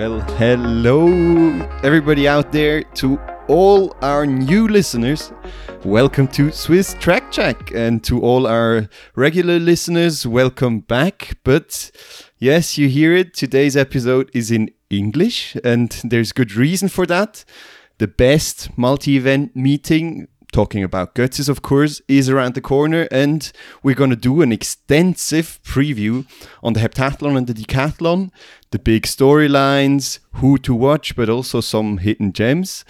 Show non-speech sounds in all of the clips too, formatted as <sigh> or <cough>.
Well, hello, everybody out there. To all our new listeners, welcome to Swiss Track Check. And to all our regular listeners, welcome back. But yes, you hear it. Today's episode is in English, and there's good reason for that. The best multi event meeting talking about Götzis, of course, is around the corner, and we're going to do an extensive preview on the heptathlon and the decathlon, the big storylines, who to watch, but also some hidden gems.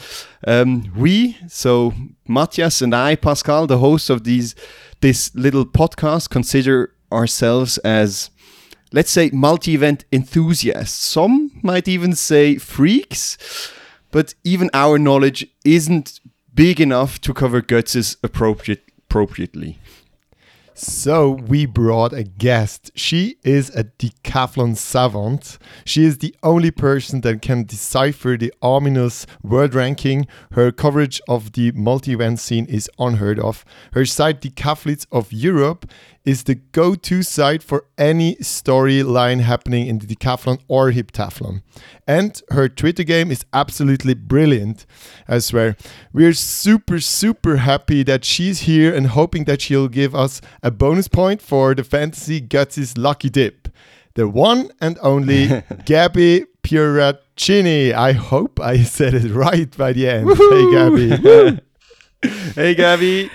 Um, we, so Matthias and I, Pascal, the hosts of these this little podcast, consider ourselves as let's say multi-event enthusiasts. Some might even say freaks, but even our knowledge isn't big enough to cover Götzis appropriate, appropriately. So we brought a guest. She is a decathlon savant. She is the only person that can decipher the ominous world ranking. Her coverage of the multi-event scene is unheard of. Her site Decathletes of Europe is the go-to site for any storyline happening in the decathlon or heptathlon. And her Twitter game is absolutely brilliant. I swear. We're super, super happy that she's here and hoping that she'll give us a bonus point for the Fantasy Götzis Lucky Dip. The one and only <laughs> Gabby Pieraccini. I hope I said it <laughs> right by the end. Hey, Gabby. <laughs> hey, Gabby.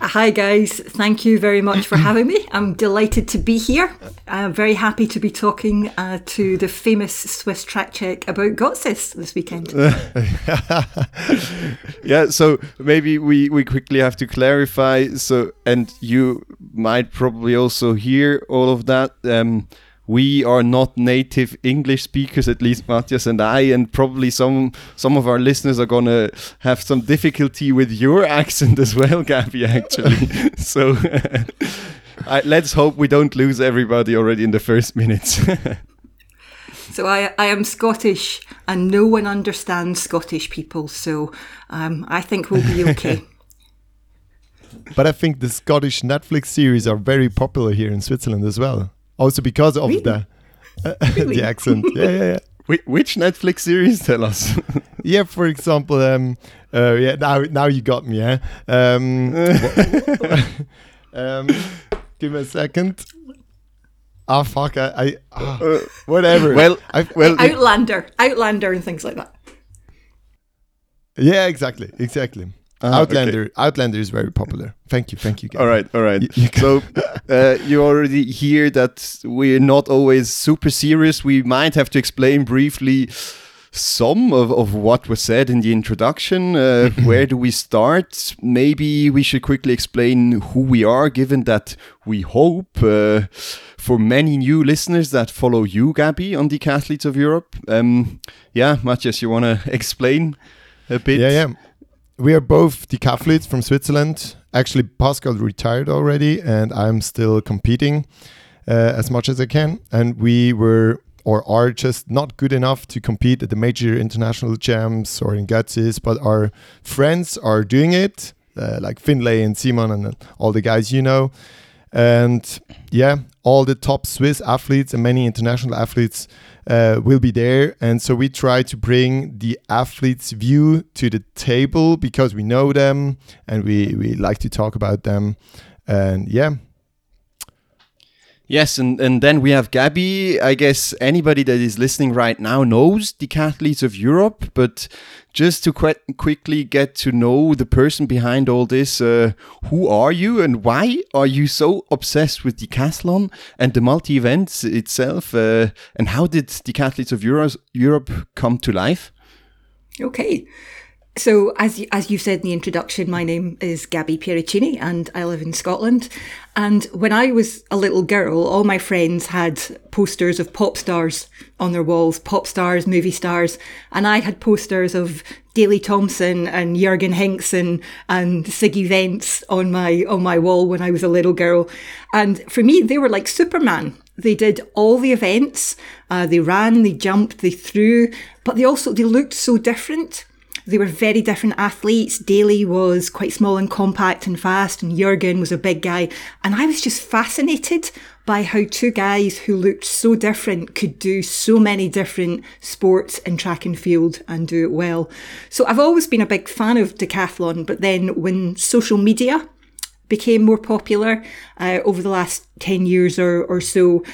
Hi, guys. Thank you very much for having me. I'm delighted to be here. I'm very happy to be talking uh, to the famous Swiss track check about Götzis this weekend. <laughs> yeah, so maybe we, we quickly have to clarify. So, and you might probably also hear all of that. Um, we are not native English speakers, at least Matthias and I, and probably some some of our listeners are gonna have some difficulty with your <laughs> accent as well, Gabby. Actually, <laughs> so <laughs> I, let's hope we don't lose everybody already in the first minutes. So I, I am Scottish, and no one understands Scottish people. So um, I think we'll be okay. but I think the Scottish Netflix series are very popular here in Switzerland as well. Also because of really? <laughs> the uh, really? the accent. <laughs> Yeah, yeah, yeah. Which Netflix series? Tell us. <laughs> yeah, for example, um, uh, yeah. Now, now you got me. Yeah. Um, um, give me a second. Ah, oh, fuck! I, I oh, whatever. Well, I, well, Outlander, Outlander, and things like that. Yeah, exactly, exactly. Uh, Outlander, okay. Outlander is very popular. Thank you, thank you. All right, all right. You, you so uh, you already hear that we're not always super serious. We might have to explain briefly some of, of what was said in the introduction. Uh, <laughs> where do we start? Maybe we should quickly explain who we are, given that we hope uh, for many new listeners that follow you, Gabby, on the Decathletes of Europe. Um, yeah, Matthias, you want to <laughs> explain a bit? Yeah, yeah we are both decathletes from Switzerland. Actually, Pascal retired already, and I'm still competing uh, as much as I can. And we were or are just not good enough to compete at the major international champs or in Götzis, but our friends are doing it, uh, like Finlay and Simon and all the guys you know. And yeah, all the top Swiss athletes and many international athletes uh, will be there. And so we try to bring the athletes' view to the table because we know them and we, we like to talk about them. And yeah, Yes, and, and then we have Gabby. I guess anybody that is listening right now knows decathletes of Europe, but just to qu- quickly get to know the person behind all this, uh, who are you and why are you so obsessed with decathlon and the multi events itself? Uh, and how did decathletes of Euro- Europe come to life? Okay. So, as you, as you said in the introduction, my name is Gabby Pieraccini and I live in Scotland. And when I was a little girl, all my friends had posters of pop stars on their walls, pop stars, movie stars. And I had posters of Daley Thompson and Jürgen Hingsen and Siggi Wentz on my, on my wall when I was a little girl. And for me, they were like Superman. They did all the events. Uh, they ran, they jumped, they threw, but they also, they looked so different They were very different athletes. Daley was quite small and compact and fast, and Jurgen was a big guy. And I was just fascinated by how two guys who looked so different could do so many different sports in track and field and do it well. So I've always been a big fan of decathlon, but then when social media became more popular uh, over the last 10 years or, or so,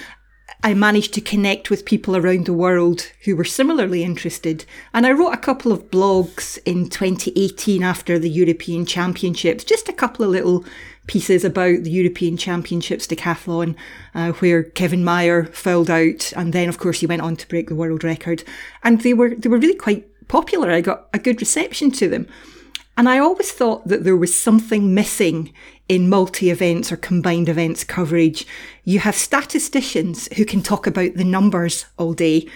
I managed to connect with people around the world who were similarly interested. And I wrote a couple of blogs in 2018 after the European Championships, just a couple of little pieces about the European Championships decathlon, uh, where Kevin Mayer filled out, and then of course he went on to break the world record, and they were they were really quite popular. I got a good reception to them, and I always thought that there was something missing in multi events or combined events coverage. You have statisticians who can talk about the numbers all day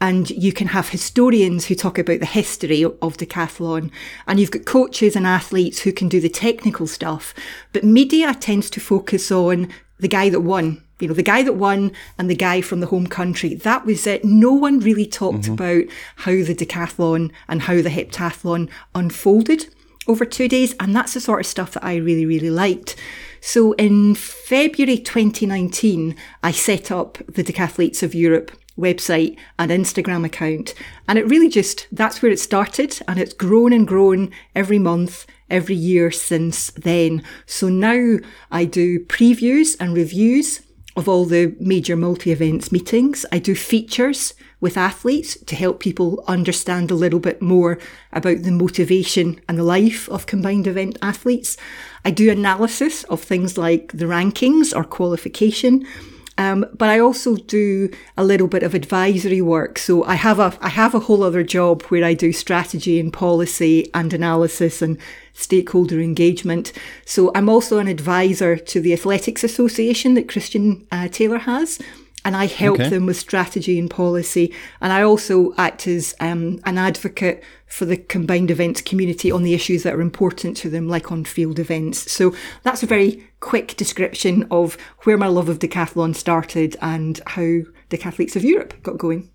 and you can have historians who talk about the history of decathlon and you've got coaches and athletes who can do the technical stuff. But media tends to focus on the guy that won you know the guy that won and the guy from the home country. That was it. No one really talked mm-hmm. about how the decathlon and how the heptathlon unfolded over two days and that's the sort of stuff that i really really liked so in February 2019, I set up the Decathletes of Europe website and Instagram account. And it really just, that's where it started. And it's grown and grown every month, every year since then. So now I do previews and reviews of all the major multi events meetings. I do features with athletes to help people understand a little bit more about the motivation and the life of combined event athletes. I do analysis of things like the rankings or qualification. Um, but I also do a little bit of advisory work. So I have a I have a whole other job where I do strategy and policy and analysis and stakeholder engagement. So I'm also an advisor to the Athletics Association that Christian uh, Taylor has and I help okay. them with strategy and policy. And I also act as um, an advocate for the combined events community on the issues that are important to them, like on field events. So that's a very quick description of where my love of decathlon started and how Decathletes of Europe got going.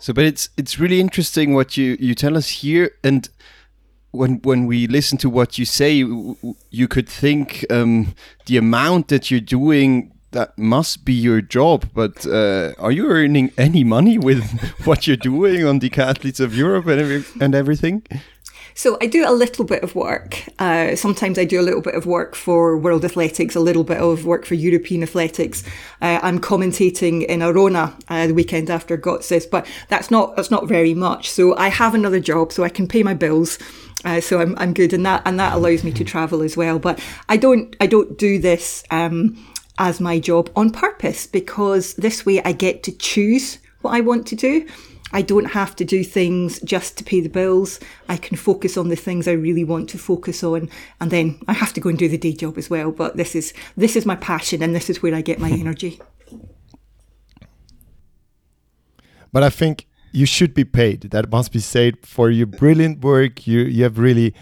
So, but it's it's really interesting what you you tell us here, and when when we listen to what you say, you could think um, the amount that you're doing that must be your job. But uh, are you earning any money with <laughs> what you're doing on Decathletes of Europe and, every, and everything? So I do a little bit of work. Uh, sometimes I do a little bit of work for World Athletics, a little bit of work for European Athletics. Uh, I'm commentating in Arona uh, the weekend after Götzis, but that's not that's not very much. So I have another job, so I can pay my bills. Uh, so I'm I'm good, and that and that allows me to travel as well. But I don't I don't do this. Um, as my job on purpose because this way I get to choose what I want to do. I don't have to do things just to pay the bills. I can focus on the things I really want to focus on, and then I have to go and do the day job as well. But this is this is my passion, and this is where I get my <laughs> energy. But I think you should be paid. That must be said for your brilliant work. You you have really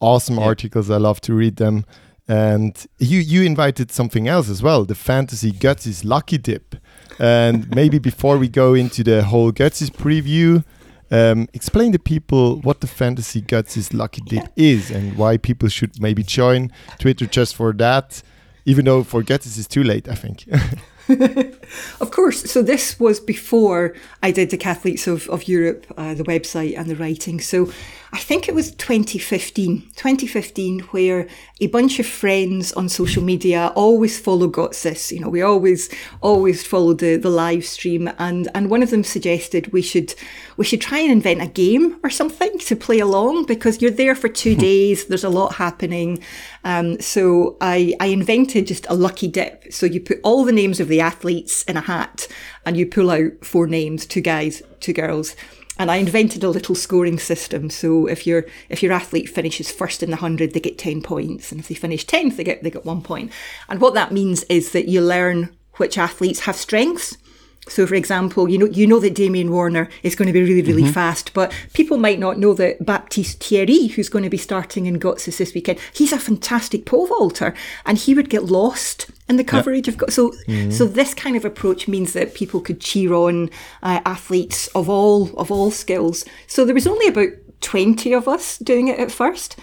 awesome yeah. articles. I love to read them. And you you invited something else as well, the fantasy Götzis lucky dip. And <laughs> maybe before we go into the whole Götzis preview, um, explain to people what the fantasy Götzis lucky dip is and why people should maybe join Twitter just for that. Even though for Götzis is too late, I think. <laughs> <laughs> of course. So this was before I did Decathletes of, of Europe, uh, the website and the writing. So I think it was 2015, 2015, where a bunch of friends on social media always follow Götzis. You know, we always, always follow the, the live stream. And, and one of them suggested we should, we should try and invent a game or something to play along because you're there for two days. There's a lot happening. Um, so I, I invented just a lucky dip. So you put all the names of the athletes in a hat and you pull out four names, two guys, two girls and I invented a little scoring system. So if your if your athlete finishes first in the hundred, they get ten points, and if they finish tenth, they get they get one point. And what that means is that you learn which athletes have strengths So, for example, you know you know that Damian Warner is going to be really really fast, but people might not know that Baptiste Thierry, who's going to be starting in Götzis this weekend, he's a fantastic pole vaulter, and he would get lost in the coverage of Got. So, so this kind of approach means that people could cheer on uh, athletes of all of all skills. So there was only about twenty of us doing it at first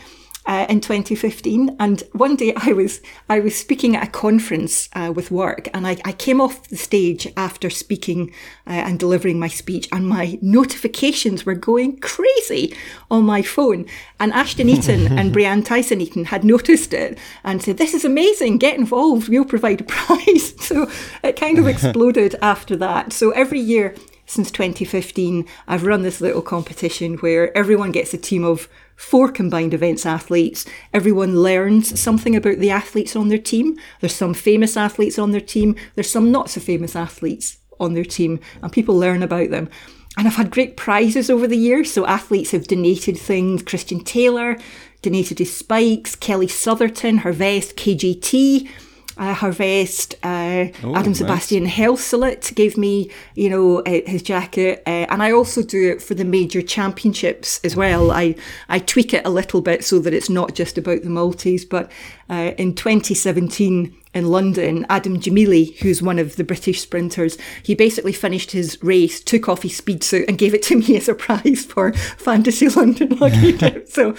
uh, in 2015. And one day I was I was speaking at a conference uh, with work, and I, I came off the stage after speaking uh, and delivering my speech, and my notifications were going crazy on my phone. And Ashton <laughs> Eaton and Brianne Theisen Eaton had noticed it and said, "This is amazing! Get involved. We'll provide a <laughs> prize." So it kind of <laughs> exploded after that. So every year since 2015, I've run this little competition where everyone gets a team of four combined events athletes. Everyone learns something about the athletes on their team. There's some famous athletes on their team, there's some not so famous athletes on their team, and people learn about them. And I've had great prizes over the years. So athletes have donated things. Christian Taylor donated his spikes, Kelly Sotherton, her vest, KJT uh, Harvest, uh, Oh, Adam nice. Sebastian Helcelet gave me, you know, uh, his jacket, uh, and I also do it for the major championships as well. I I tweak it a little bit so that it's not just about the multis. But uh, in 2017 in London, Adam Gemili, who's one of the British sprinters, he basically finished his race, took off his speed suit, and gave it to me as a <laughs> prize for Fantasy London Lucky Dip. <laughs> So.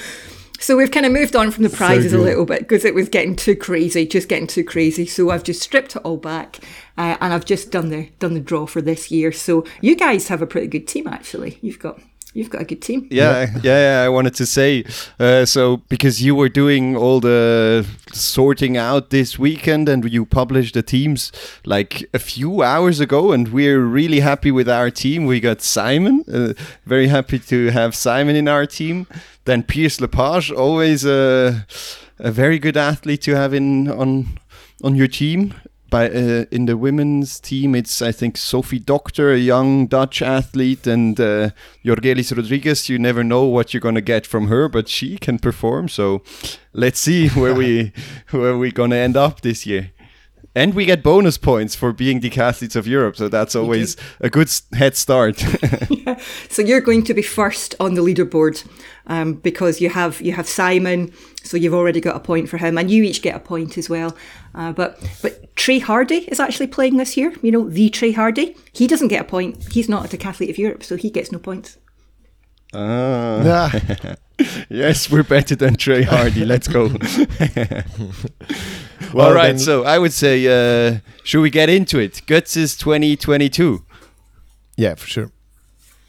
So we've kind of moved on from the prizes a little bit because it was getting too crazy, just getting too crazy. So I've just stripped it all back, uh, and I've just done the done the draw for this year. So you guys have a pretty good team, actually. You've got you've got a good team. Yeah, <laughs> yeah, yeah. I wanted to say uh, so because you were doing all the sorting out this weekend and you published the teams like a few hours ago, and we're really happy with our team. We got Simon, uh, very happy to have Simon in our team. Then Pierce Lepage, always a, a very good athlete to have in on on your team. By, uh, in the women's team, it's I think Sofie Dokter, a young Dutch athlete, and uh, Yorgelis Rodriguez. You never know what you're gonna get from her, but she can perform. So let's see where we <laughs> where we gonna end up this year. And we get bonus points for being decathletes of Europe, so that's always a good head start. yeah. <laughs> <laughs> So you're going to be first on the leaderboard um, because you have you have Simon, so you've already got a point for him, and you each get a point as well. Uh, but but Trey Hardee is actually playing this year. You know the Trey Hardee. He doesn't get a point. He's not a decathlete of Europe, so he gets no points. ah. Yeah. <laughs> Yes, we're better than Trey Hardee. Let's go. Well, All right, then- so I would say, uh, should we get into it? Götzis 2022. Yeah, for sure.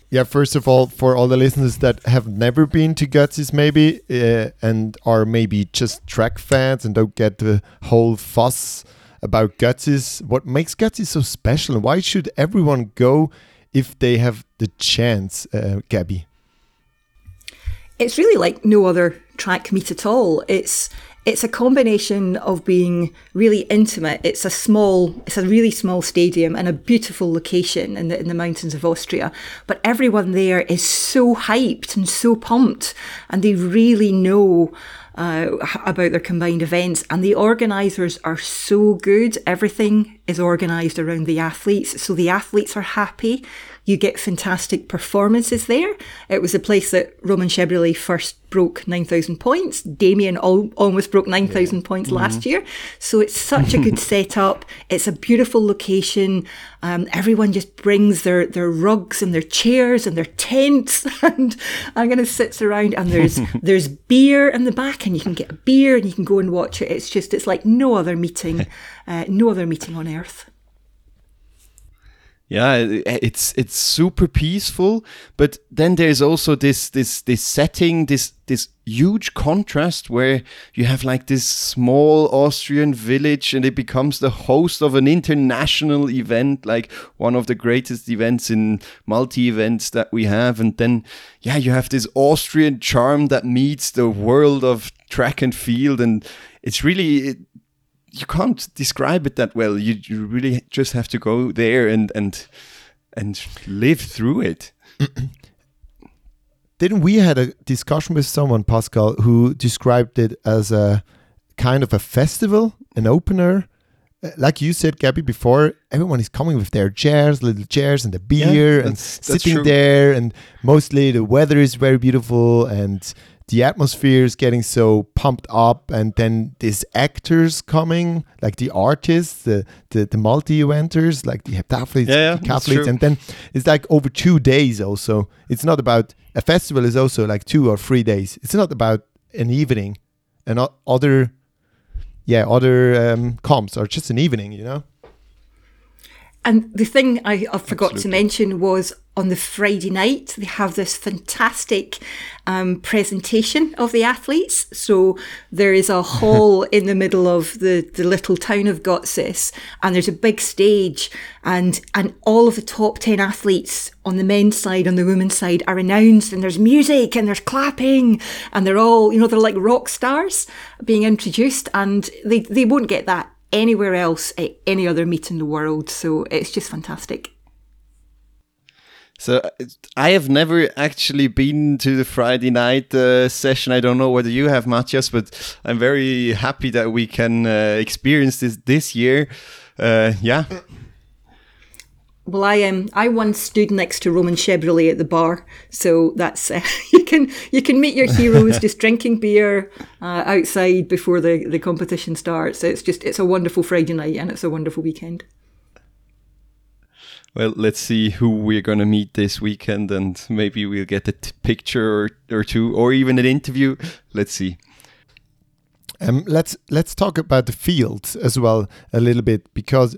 Yeah, first of all, for all the listeners that have never been to Götzis, maybe, uh, and are maybe just track fans and don't get the whole fuss about Götzis, what makes Götzis so special? And why should everyone go if they have the chance, uh, Gabby? It's really like no other track meet at all. It's it's a combination of being really intimate. It's a small, it's a really small stadium and a beautiful location in the in the mountains of Austria. But everyone there is so hyped and so pumped, and they really know. Uh, about their combined events, and the organisers are so good. Everything is organised around the athletes, so the athletes are happy. You get fantastic performances there. It was a place that Roman Šebrle first broke 9,000 points. Damien al- almost broke 9,000 points last year. So it's such a good <laughs> setup. It's a beautiful location. Um, everyone just brings their, their rugs and their chairs and their tents <laughs> and I'm going to sit around and there's, <laughs> there's beer in the back and you can get a beer and you can go and watch it. It's just, it's like no other meeting, uh, no other meeting on earth. Yeah, it's it's super peaceful, but then there's also this this this setting, this this huge contrast where you have like this small Austrian village and it becomes the host of an international event, like one of the greatest events in multi events that we have, and then yeah, you have this Austrian charm that meets the world of track and field, and it's really. It, you can't describe it that well. You, you really just have to go there and and and live through it. <clears throat> Didn't we had a discussion with someone, Pascal, who described it as a kind of a festival, an opener, uh, like you said, Gabby, before, everyone is coming with their chairs, little chairs, and the beer, and that's- that's sitting true. there. And mostly the weather is very beautiful, and the atmosphere is getting so pumped up. And then these actors coming, like the artists, the the, the multi-eventers, like the heptathletes, Yeah, yeah, the that's and then it's like over two days. Also, it's not about a festival. Is also like two or three days. It's not about an evening, and other yeah, other um, comps are just an evening, you know. And the thing I, I forgot to mention was on the Friday night, they have this fantastic um, presentation of the athletes. So there is a <laughs> hall in the middle of the, the little town of Götzis, and there's a big stage, and, and all of the top 10 athletes on the men's side, on the women's side are announced, and there's music and there's clapping, and they're all, you know, they're like rock stars being introduced, and they, they won't get that anywhere else at any other meet in the world. So it's just fantastic. So uh, I have never actually been to the Friday night uh, session. I don't know whether you have, Matthias, but I'm very happy that we can uh, experience this this year. Uh, yeah, Well, I um, I once stood next to Roman Šebrle at the bar, so that's uh, <laughs> you can you can meet your heroes just <laughs> drinking beer uh, outside before the, the competition starts. It's just it's a wonderful Friday night and it's a wonderful weekend. Well, let's see who we're going to meet this weekend, and maybe we'll get a t- picture or, or two, or even an interview. Let's see. Um, let's let's talk about the fields as well a little bit because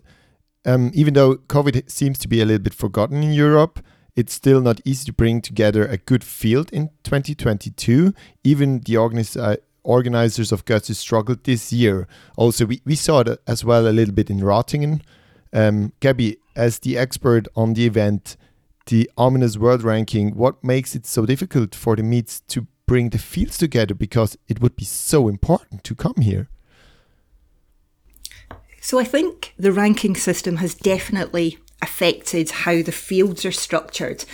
um, even though COVID seems to be a little bit forgotten in Europe, it's still not easy to bring together a good field in 2022. Even the organis- uh, organizers of Götzis struggled this year. Also, we, we saw it as well a little bit in Ratingen. Um, Gabby, as the expert on the event, the ominous world ranking, what makes it so difficult for the meets to bring the fields together? Because it would be so important to come here. So I think the ranking system has definitely affected how the fields are structured.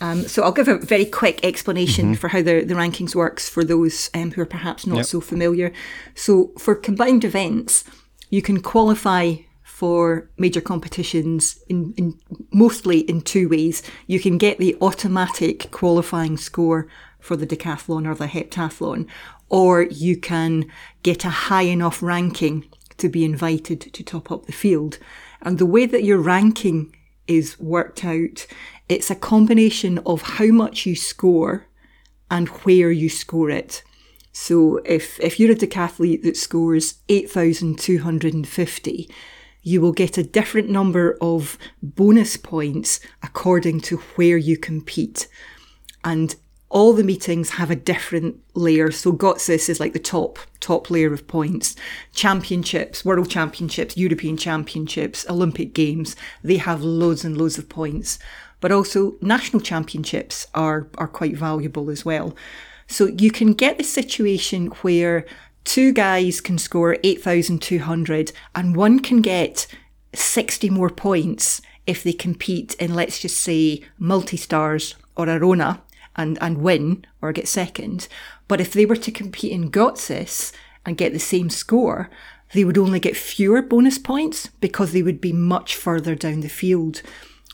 Um, so I'll give a very quick explanation for how the, the rankings works for those um, who are perhaps not Yep. so familiar. So for combined events, you can qualify for major competitions in, in mostly in two ways. You can get the automatic qualifying score for the decathlon or the heptathlon, or you can get a high enough ranking to be invited to top up the field. And the way that your ranking is worked out, it's a combination of how much you score and where you score it. So if, if you're a decathlete that scores 8,250, you will get a different number of bonus points according to where you compete. And all the meetings have a different layer. So Götzis is like the top, top layer of points. Championships, world championships, European championships, Olympic games, they have loads and loads of points. But also national championships are, are quite valuable as well. So you can get the situation where two guys can score 8,200 and one can get 60 more points if they compete in, let's just say, multi-stars or Arona and, and win or get second. But if they were to compete in Götzis and get the same score, they would only get fewer bonus points because they would be much further down the field.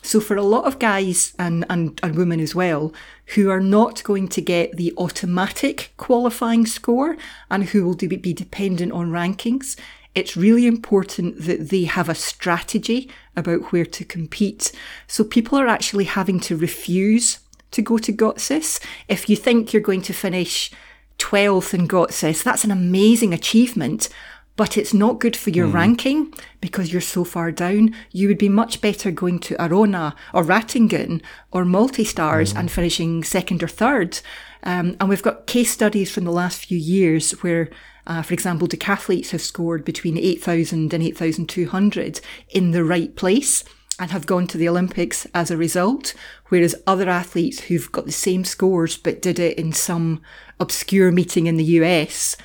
So for a lot of guys and, and, and women as well, who are not going to get the automatic qualifying score and who will be dependent on rankings, it's really important that they have a strategy about where to compete. So people are actually having to refuse to go to Götzis. If you think you're going to finish 12th in Götzis, that's an amazing achievement but it's not good for your ranking because you're so far down. You would be much better going to Arona or Ratingen or multi-stars and finishing second or third. Um, and we've got case studies from the last few years where, uh, for example, decathletes have scored between 8,000 and 8,200 in the right place and have gone to the Olympics as a result, whereas other athletes who've got the same scores but did it in some obscure meeting in the US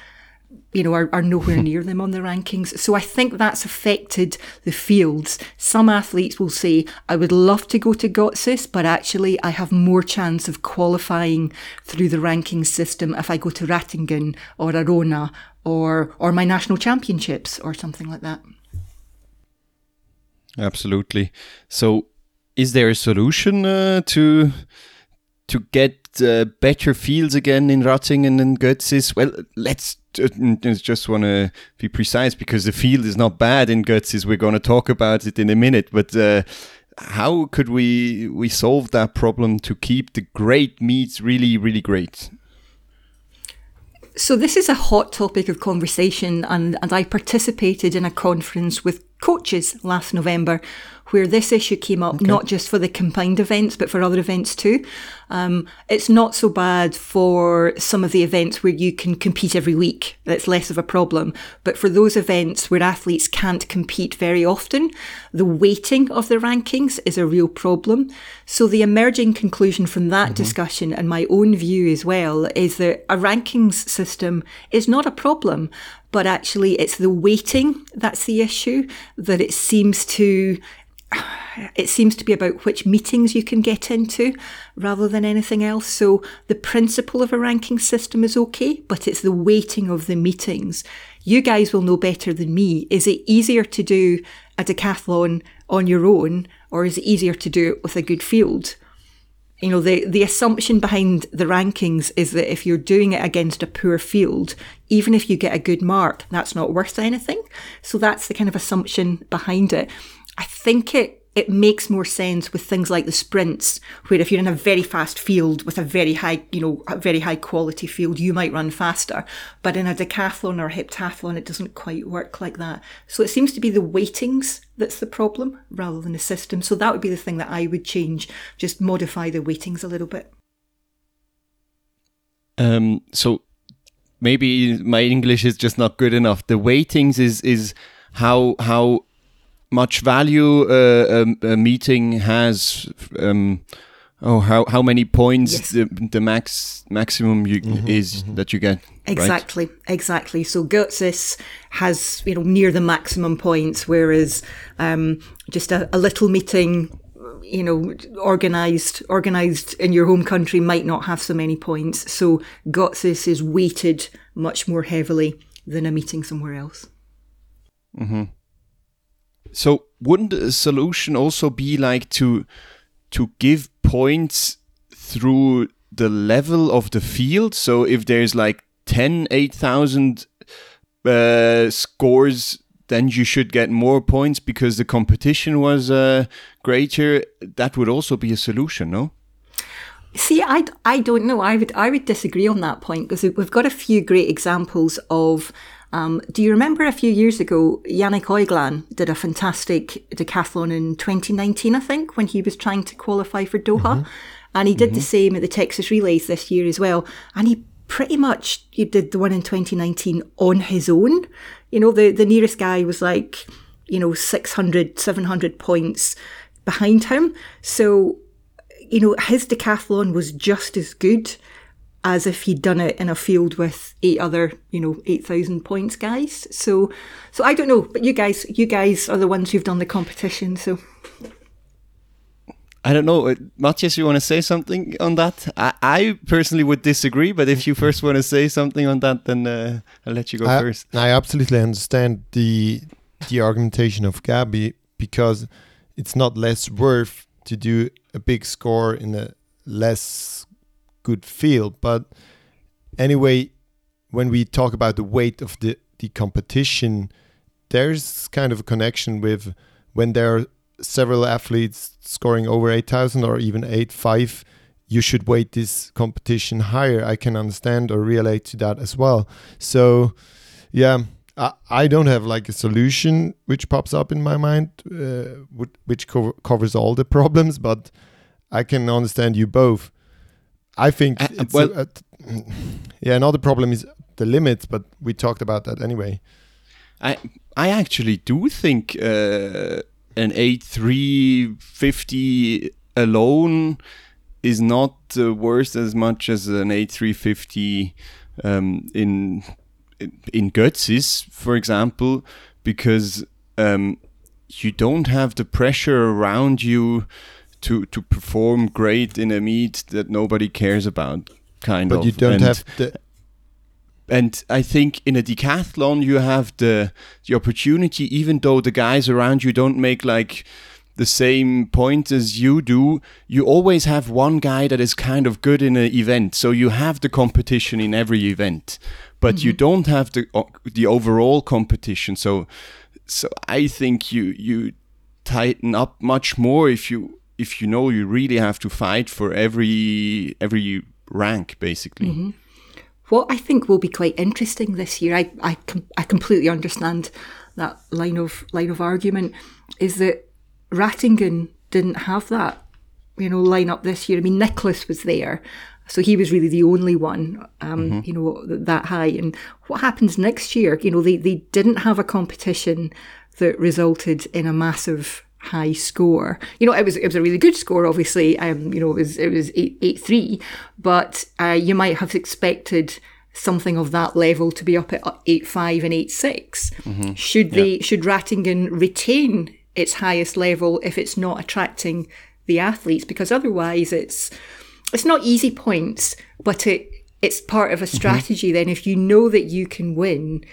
you know, are, are nowhere near them on the rankings. So I think that's affected the fields. Some athletes will say, I would love to go to Götzis, but actually I have more chance of qualifying through the ranking system if I go to Ratingen or Arona or, or my national championships or something like that. Absolutely. So, is there a solution uh, to to get uh, better fields again in Ratingen and Götzis? Well, let's just want to be precise because the field is not bad in Götzis. We're going to talk about it in a minute, but. Uh, how could we we solve that problem to keep the great meats really really great so this is a hot topic of conversation and, and I participated in a conference with coaches last November where this issue came up, okay. not just for the combined events, but for other events too. Um, it's not so bad for some of the events where you can compete every week. That's less of a problem. But for those events where athletes can't compete very often, the weighting of the rankings is a real problem. So the emerging conclusion from that mm-hmm. discussion and my own view as well is that a rankings system is not a problem, but actually it's the weighting that's the issue that it seems to <sighs> it seems to be about which meetings you can get into rather than anything else. So the principle of a ranking system is okay, but it's the weighting of the meetings. You guys will know better than me. Is it easier to do a decathlon on your own or is it easier to do it with a good field? You know, the, the assumption behind the rankings is that if you're doing it against a poor field, even if you get a good mark, that's not worth anything. So that's the kind of assumption behind it. I think it it makes more sense with things like the sprints, where if you're in a very fast field with a very high, you know, a very high quality field, you might run faster. But in a decathlon or a heptathlon, it doesn't quite work like that. So it seems to be the weightings that's the problem rather than the system. So that would be the thing that I would change, just modify the weightings a little bit. Um, so maybe my English is just not good enough. The weightings is is how how much value uh, a, a, meeting has. Um, oh, how how many points yes. the, the max maximum you, mm -hmm, is mm -hmm. that you get? Exactly, right? exactly. So Götzis has you know near the maximum points, whereas um, just a, a little meeting you know, organized organized in your home country might not have so many points. So Götzis is weighted much more heavily than a meeting somewhere else. Mm -hmm. So wouldn't a solution also be like to to give points through the level of the field? So if there's like 10 8000 uh, scores then you should get more points because the competition was uh, greater. That would also be a solution, no? See, I, I don't know. I would I would disagree on that point because we've got a few great examples of um, do you remember a few years ago, Yannick Oiglan did a fantastic decathlon in 2019, I think, when he was trying to qualify for Doha. Mm-hmm. And he did mm-hmm. the same at the Texas Relays this year as well. And he pretty much he did the one in 2019 on his own. You know, the, the nearest guy was like, you know, 600, 700 points behind him. So, you know, his decathlon was just as good as if he'd done it in a field with eight other, you know, 8,000 points guys. So, so I don't know, but you guys, you guys are the ones who've done the competition. So I don't know. Uh, Matthias, you want to say something on that? I, I personally would disagree, but if you first want to say something on that, then uh, I'll let you go I, first. I absolutely understand the the argumentation of Gabby because it's not less worth to do a big score in a less good field. But anyway, when we talk about the weight of the, the competition, there's kind of a connection with when there are several athletes scoring over 8,000 or even 8.5, you should weight this competition higher. I can understand or relate to that as well. So, yeah, I, I don't have like a solution which pops up in my mind, uh, which co covers all the <laughs> problems, but I can understand you both. I think uh, well, a, a, yeah. Another problem is the limits, but we talked about that anyway. I I actually do think uh, an eight three fifty alone is not uh, worth as much as an eight three fifty um, in in Götzis, for example, because um, you don't have the pressure around you to to perform great in a meet that nobody cares about kind but of but you don't and have the and I think in a decathlon you have the the opportunity, even though the guys around you don't make like the same point as you do, you always have one guy that is kind of good in an event. So you have the competition in every event, but you mm-hmm. don't have the o- the overall competition. So so I think you you tighten up much more if you if you know you really have to fight for every every rank basically. What I think will be quite interesting this year, I I, com- I completely understand that line of line of argument, is that Ratingen didn't have that, you know, line up this year. I mean, Nicholas was there, so he was really the only one, um, you know, that high. And what happens next year? You know, they they didn't have a competition that resulted in a massive high score. You know, it was it was a really good score. Obviously, um, you know, it was it was eight eight three, but uh, you might have expected something of that level to be up at eight five and eight six. Should they should Ratingen retain its highest level if it's not attracting the athletes? Because otherwise, it's it's not easy points, but it it's part of a strategy. Then, if you know that you can win,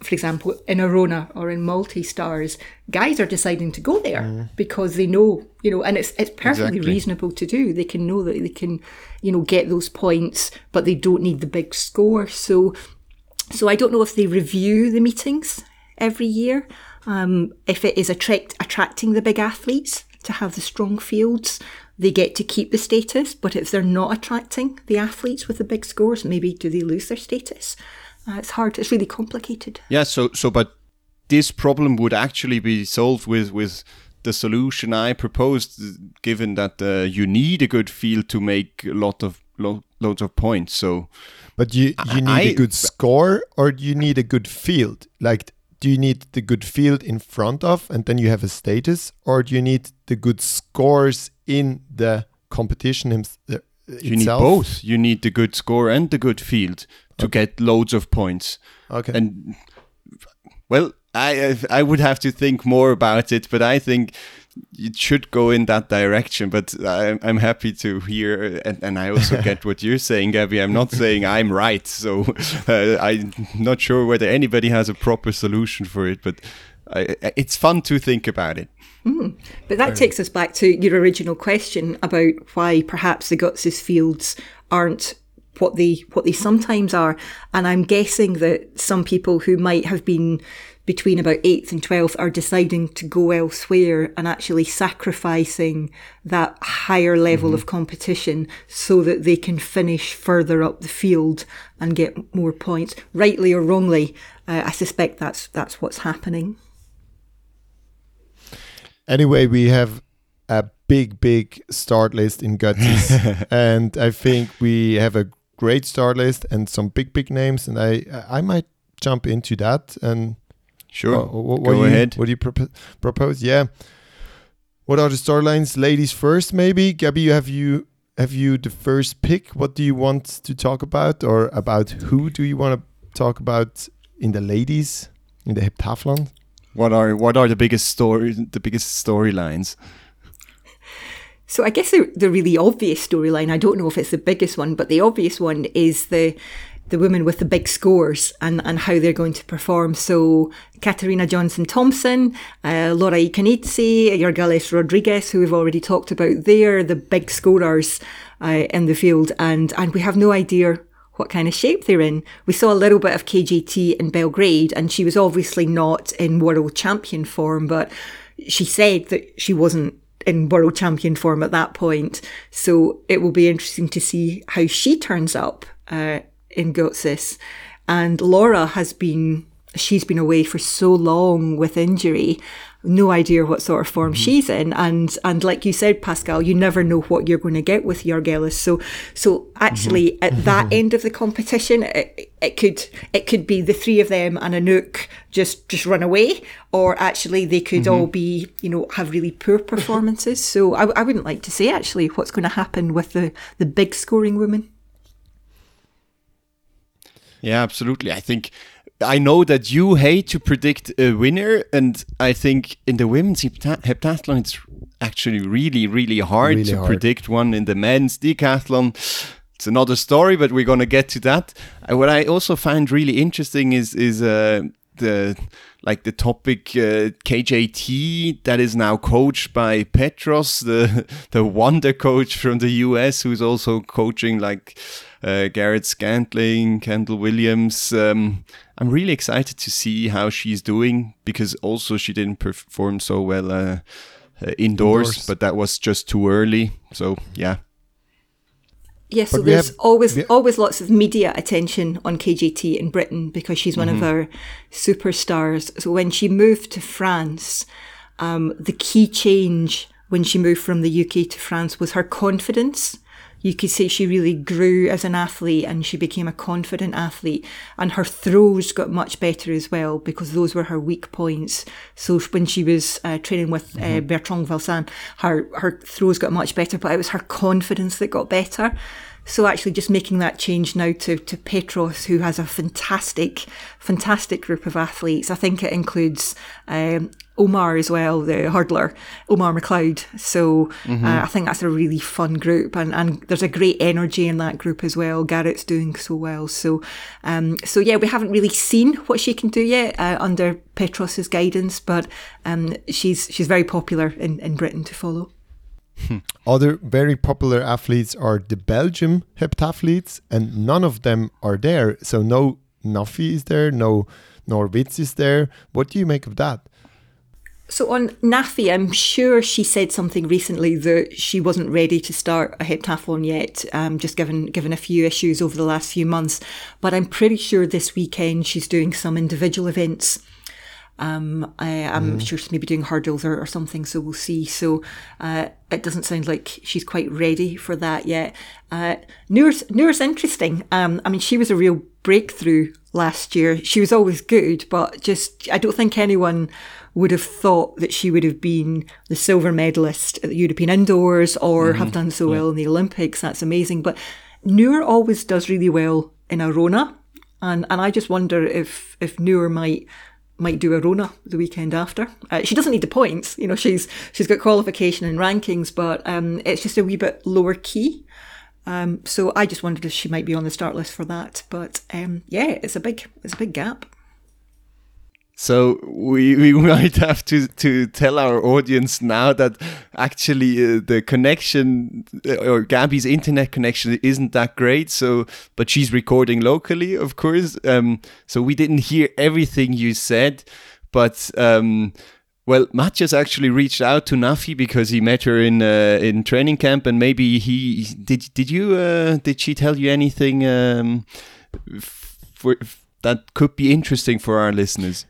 for example, in Arona or in multi stars, guys are deciding to go there because they know, you know, and it's it's perfectly Exactly. reasonable to do. They can know that they can, you know, get those points, but they don't need the big score. So, so I don't know if they review the meetings every year. Um, if it is attract attracting the big athletes to have the strong fields, they get to keep the status. But if they're not attracting the athletes with the big scores, maybe do they lose their status? Uh, it's hard. It's really complicated. Yeah, so so but this problem would actually be solved with with the solution I proposed, given that uh, you need a good field to make a lot of lo- loads of points. So But you you need I- a good score or do you need a good field? Like do you need the good field in front of and then you have a status or do you need the good scores in the competition hims- uh, you need both. You need the good score and the good field to get loads of points. Okay. And well, I I would have to think more about it, but I think it should go in that direction. But I'm I'm happy to hear, and, and I also <laughs> get what you're saying, Gabby. I'm not saying I'm right, so uh, I'm not sure whether anybody has a proper solution for it, but. I, it's fun to think about it. But that takes us back to your original question about why perhaps the Götzis' fields aren't what they what they sometimes are. And I'm guessing that some people who might have been between about eighth and twelfth are deciding to go elsewhere and actually sacrificing that higher level of competition so that they can finish further up the field and get more points. Rightly or wrongly, uh, I suspect that's that's what's happening. Anyway, we have a big, big start list in Götzis, <laughs> and I think we have a great start list and some big, big names. And I, I might jump into that. And Sure, uh, wh- what go you, ahead. What do you propo- propose? Yeah. What are the start lines? Ladies first, maybe. Gabby, you have you have you the first pick? What do you want to talk about, or about who do you want to talk about in the ladies in the heptathlon? What are what are the biggest story the biggest storylines? So I guess the, the really obvious storyline, I don't know if it's the biggest one, but the obvious one is the the women with the big scores and, and how they're going to perform. So Katarina Johnson Thompson, uh, Laura Ikauniece, Yorgelis Rodriguez, who we've already talked about, they're the big scorers uh, in the field, and and we have no idea what kind of shape they're in. We saw a little bit of KJT in Belgrade, and she was obviously not in world champion form, but she said that she wasn't in world champion form at that point. So it will be interesting to see how she turns up uh, in Götzis. And Laura has been, she's been away for so long with injury. No idea what sort of form mm-hmm. she's in, and and like you said, Pascal, you never know what you're going to get with Yorgelis. So so actually, mm-hmm. at that mm-hmm. end of the competition, it, it could it could be the three of them and Anouk just just run away, or actually they could all be you know have really poor performances. so I, I wouldn't like to say actually what's going to happen with the the big scoring women. Yeah, absolutely. I think I know that you hate to predict a winner, and I think in the women's heptathlon, it's actually really, really hard Really to hard. predict one. In the men's decathlon, it's another story, but we're gonna get to that. Uh, what I also find really interesting is is uh, the like the topic uh, KJT that is now coached by Petros, the <laughs> the wonder coach from the US, who's also coaching like uh, Garrett Scantling, Kendall Williams. Um, I'm really excited to see how she's doing because also she didn't perform so well uh, uh, indoors, indoors, but that was just too early. So yeah. Yes, so there's have, always have, always lots of media attention on KJT in Britain because she's one mm-hmm. of our superstars. So when she moved to France, um, the key change when she moved from the UK to France was her confidence you could say she really grew as an athlete and she became a confident athlete and her throws got much better as well because those were her weak points. So when she was uh, training with uh, mm-hmm. Bertrand Valcin her, her throws got much better, but it was her confidence that got better. So actually just making that change now to, to Petros, who has a fantastic, fantastic group of athletes. I think it includes um, Omar as well, the hurdler, Omar McLeod. So mm-hmm. uh, I think that's a really fun group, and, and there's a great energy in that group as well. Garrett's doing so well. So, um, so yeah, we haven't really seen what she can do yet uh, under Petros's guidance, but um, she's she's very popular in, in Britain to follow. <laughs> Other very popular athletes are the Belgium heptathletes, and none of them are there. So no Nafi is there, no Noor Vidts is there. What do you make of that? So on Nafi, I'm sure she said something recently that she wasn't ready to start a heptathlon yet, um, just given given a few issues over the last few months. But I'm pretty sure this weekend she's doing some individual events um, I, am mm. sure she's maybe doing hurdles or, or, something, so we'll see. So uh, it doesn't sound like she's quite ready for that yet. Uh, Noor's, Noor's interesting. Um, I mean, she was a real breakthrough last year. She was always good, but just I don't think anyone would have thought that she would have been the silver medalist at the European Indoors or mm-hmm. have done so yeah. well in the Olympics. That's amazing. But Noor always does really well in Arona. And, and I just wonder if, if Noor might might do Arona the weekend after. Uh, she doesn't need the points, you know. She's she's got qualification and rankings, but um, it's just a wee bit lower key. Um, so I just wondered if she might be on the start list for that. But um, yeah, it's a big it's a big gap. So we, <laughs> we might have to, to tell our audience now that actually uh, the connection uh, or Gabby's internet connection isn't that great. So, but she's recording locally, of course. Um, so we didn't hear everything you said, but um, well, Matthias actually reached out to Nafi because he met her in uh, in training camp, and maybe he did. Did you? Uh, did she tell you anything um, for, that could be interesting for our listeners?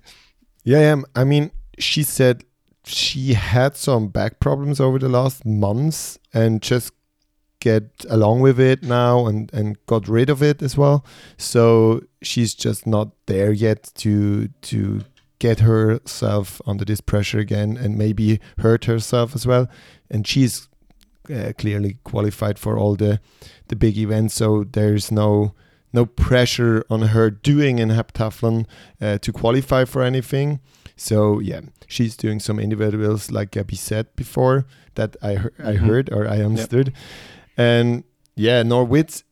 Yeah, yeah. I mean, she said she had some back problems over the last months and just get along with it now and and got rid of it as well. So she's just not there yet to to get herself under this pressure again and maybe hurt herself as well. And she's uh, clearly qualified for all the the big events, so there's no no pressure on her doing an heptathlon uh, to qualify for anything. So yeah, she's doing some individuals like Gabby said before that I he- I mm-hmm. heard or I understood, yep. and yeah, Noor Vidts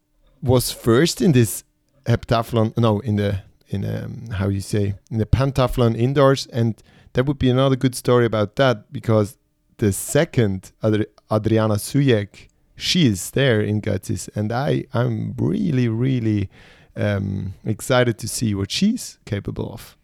was first in this heptathlon. No, in the in um, how you say in the pentathlon indoors, and that would be another good story about that because the second Adri- Adriana Sułek she is there in Götzis, and I I'm really really um, excited to see what she's capable of.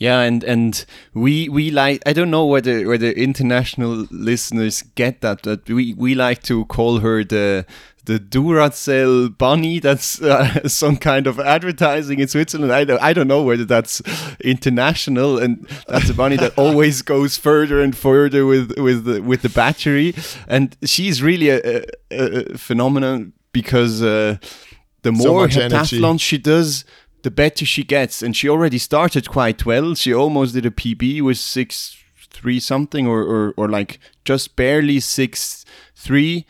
Yeah, and and we we like I don't know whether whether international listeners get that, but we we like to call her the the Duracell bunny. That's uh, <laughs> some kind of advertising in Switzerland. I don't I don't know whether that's international, and that's a bunny that <laughs> always goes further and further with with the, with the battery. And she's really a, a, a phenomenon because uh, the more so heptathlons she does the better she gets. And she already started quite well. She almost did a PB with six three something, or or, or like just barely six three.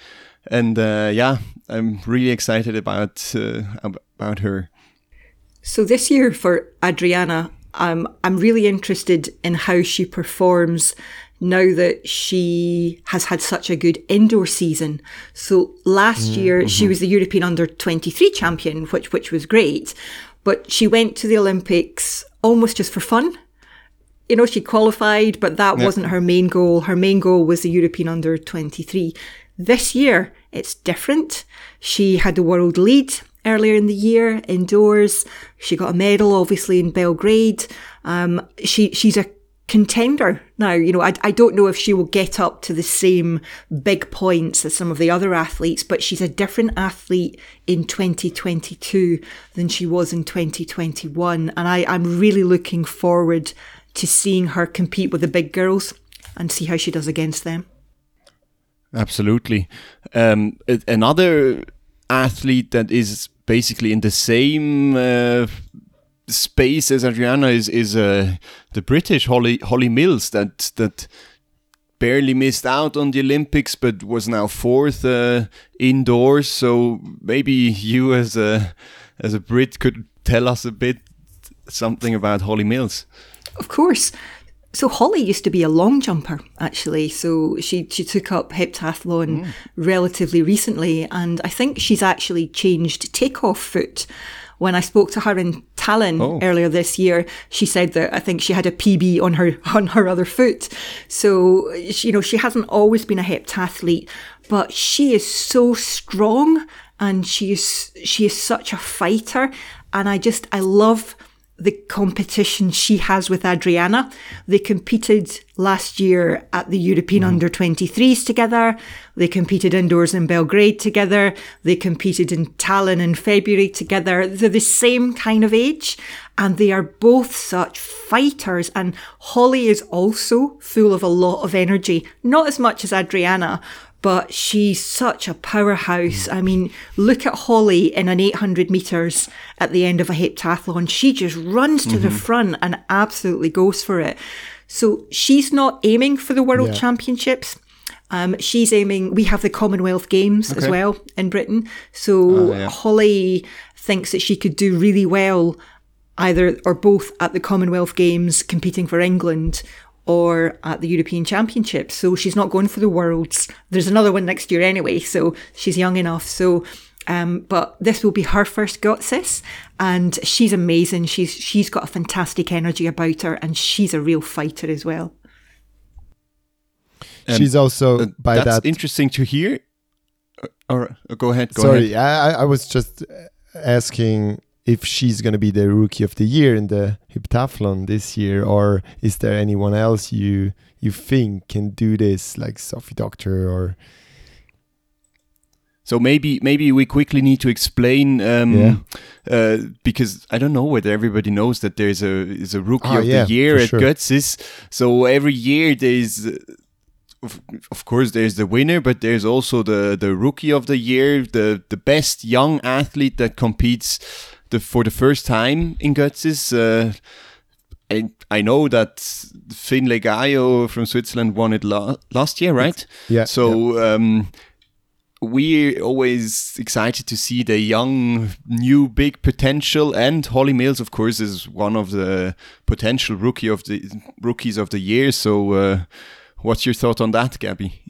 And uh, yeah, I'm really excited about uh, about her. So this year for Adriana, um, I'm really interested in how she performs now that she has had such a good indoor season. So last year she was the European under 23 champion, which, which was great, but she went to the Olympics almost just for fun. You know, she qualified, but that wasn't her main goal. Her main goal was the European under 23. This year, it's different. She had the world lead earlier in the year indoors. She got a medal, obviously, in Belgrade. Um, she, she's a contender now. You know, I, I don't know if she will get up to the same big points as some of the other athletes, but she's a different athlete in 2022 than she was in 2021. And I, I'm really looking forward to seeing her compete with the big girls and see how she does against them. Absolutely. Um, another athlete that is basically in the same uh, space as Adriana is is uh, the British Holly Holly Mills that that barely missed out on the Olympics but was now fourth uh, indoors. So maybe you as a as a Brit could tell us a bit something about Holly Mills. Of course. So Holly used to be a long jumper, actually. So she she took up heptathlon mm. relatively recently, and I think she's actually changed takeoff foot. When I spoke to her in Tallinn Oh. earlier this year, she said that I think she had a PB on her <laughs> on her other foot. So she- you know she hasn't always been a heptathlete, but she is so strong, and she is she is such a fighter, and I just I love the competition she has with Adriana. They competed last year at the European mm. under 23s together. They competed indoors in Belgrade together. They competed in Tallinn in February together. They're the same kind of age and they are both such fighters. And Holly is also full of a lot of energy, not as much as Adriana, but she's such a powerhouse. I mean, look at Holly in an 800 meters at the end of a heptathlon. She just runs to the front and absolutely goes for it. So she's not aiming for the world Yeah. championships. Um, she's aiming, we have the Commonwealth Games as well in Britain. So yeah. Holly thinks that she could do really well either or both at the Commonwealth Games competing for England or at the European Championships. So she's not going for the Worlds. There's another one next year anyway, so she's young enough. So um, but this will be her first Götzis, and she's amazing. She's she's got a fantastic energy about her, and she's a real fighter as well. Um, She's also Uh, by that's that. interesting to hear. Or, all right, uh, go ahead. Go sorry, ahead. I, I I was just uh, asking if she's going to be the rookie of the year in the heptathlon this year, or is there anyone else you you think can do this, like Sofie Dokter or So maybe maybe we quickly need to explain um, Yeah. uh, because I don't know whether everybody knows that there's a is a rookie Ah, of yeah, the year at sure. Götzis. So every year there's. Of, of course, there's the winner, but there's also the, the rookie of the year, the, the best young athlete that competes the, for the first time in Götzis. Uh, I, I know that Finley Gaio from Switzerland won it la- last year, right? yeah? So um, we're always excited to see the young, new, big potential. And Holly Mills, of course, is one of the potential rookie of the rookies of the year. So, uh, what's your thought on that, Gabby?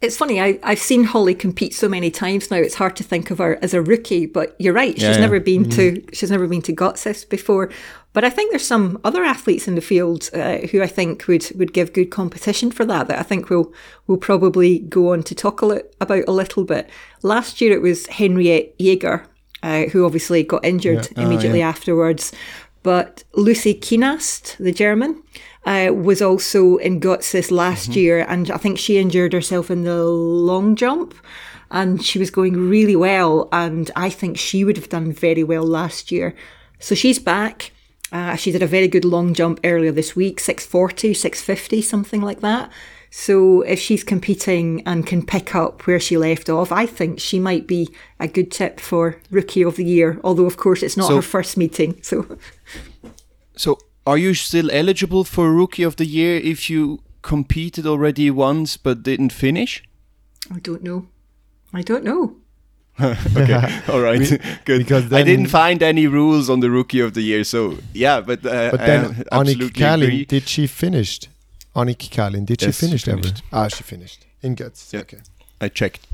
It's funny, I, I've seen Holly compete so many times now. It's hard to think of her as a rookie, but you're right. She's Yeah, yeah. never been to she's never been to Götzis before. But I think there's some other athletes in the field uh, who I think would would give good competition for that. That I think we'll we'll probably go on to talk a li- about a little bit. Last year it was Henriette Jaeger, uh, who obviously got injured immediately afterwards. But Lucy Kienast, the German, uh, was also in Götzis last year, and I think she injured herself in the long jump, and she was going really well, and I think she would have done very well last year. So she's back. Uh, she did a very good long jump earlier this week, 640, 650, something like that. So if she's competing and can pick up where she left off, I think she might be a good tip for Rookie of the Year. Although, of course, it's not So- her first meeting. So So, are you still eligible for Rookie of the Year if you competed already once but didn't finish? I don't know. I don't know. <laughs> okay, <laughs> all right, We- <laughs> good. because I didn't find any rules on the rookie of the year, so yeah, but uh, But then absolutely Annik agree. Kälin, did she finish? Annik Kälin, did Yes, she she finish ever? Ah, she finished in Götzis. Yeah. Okay. I checked,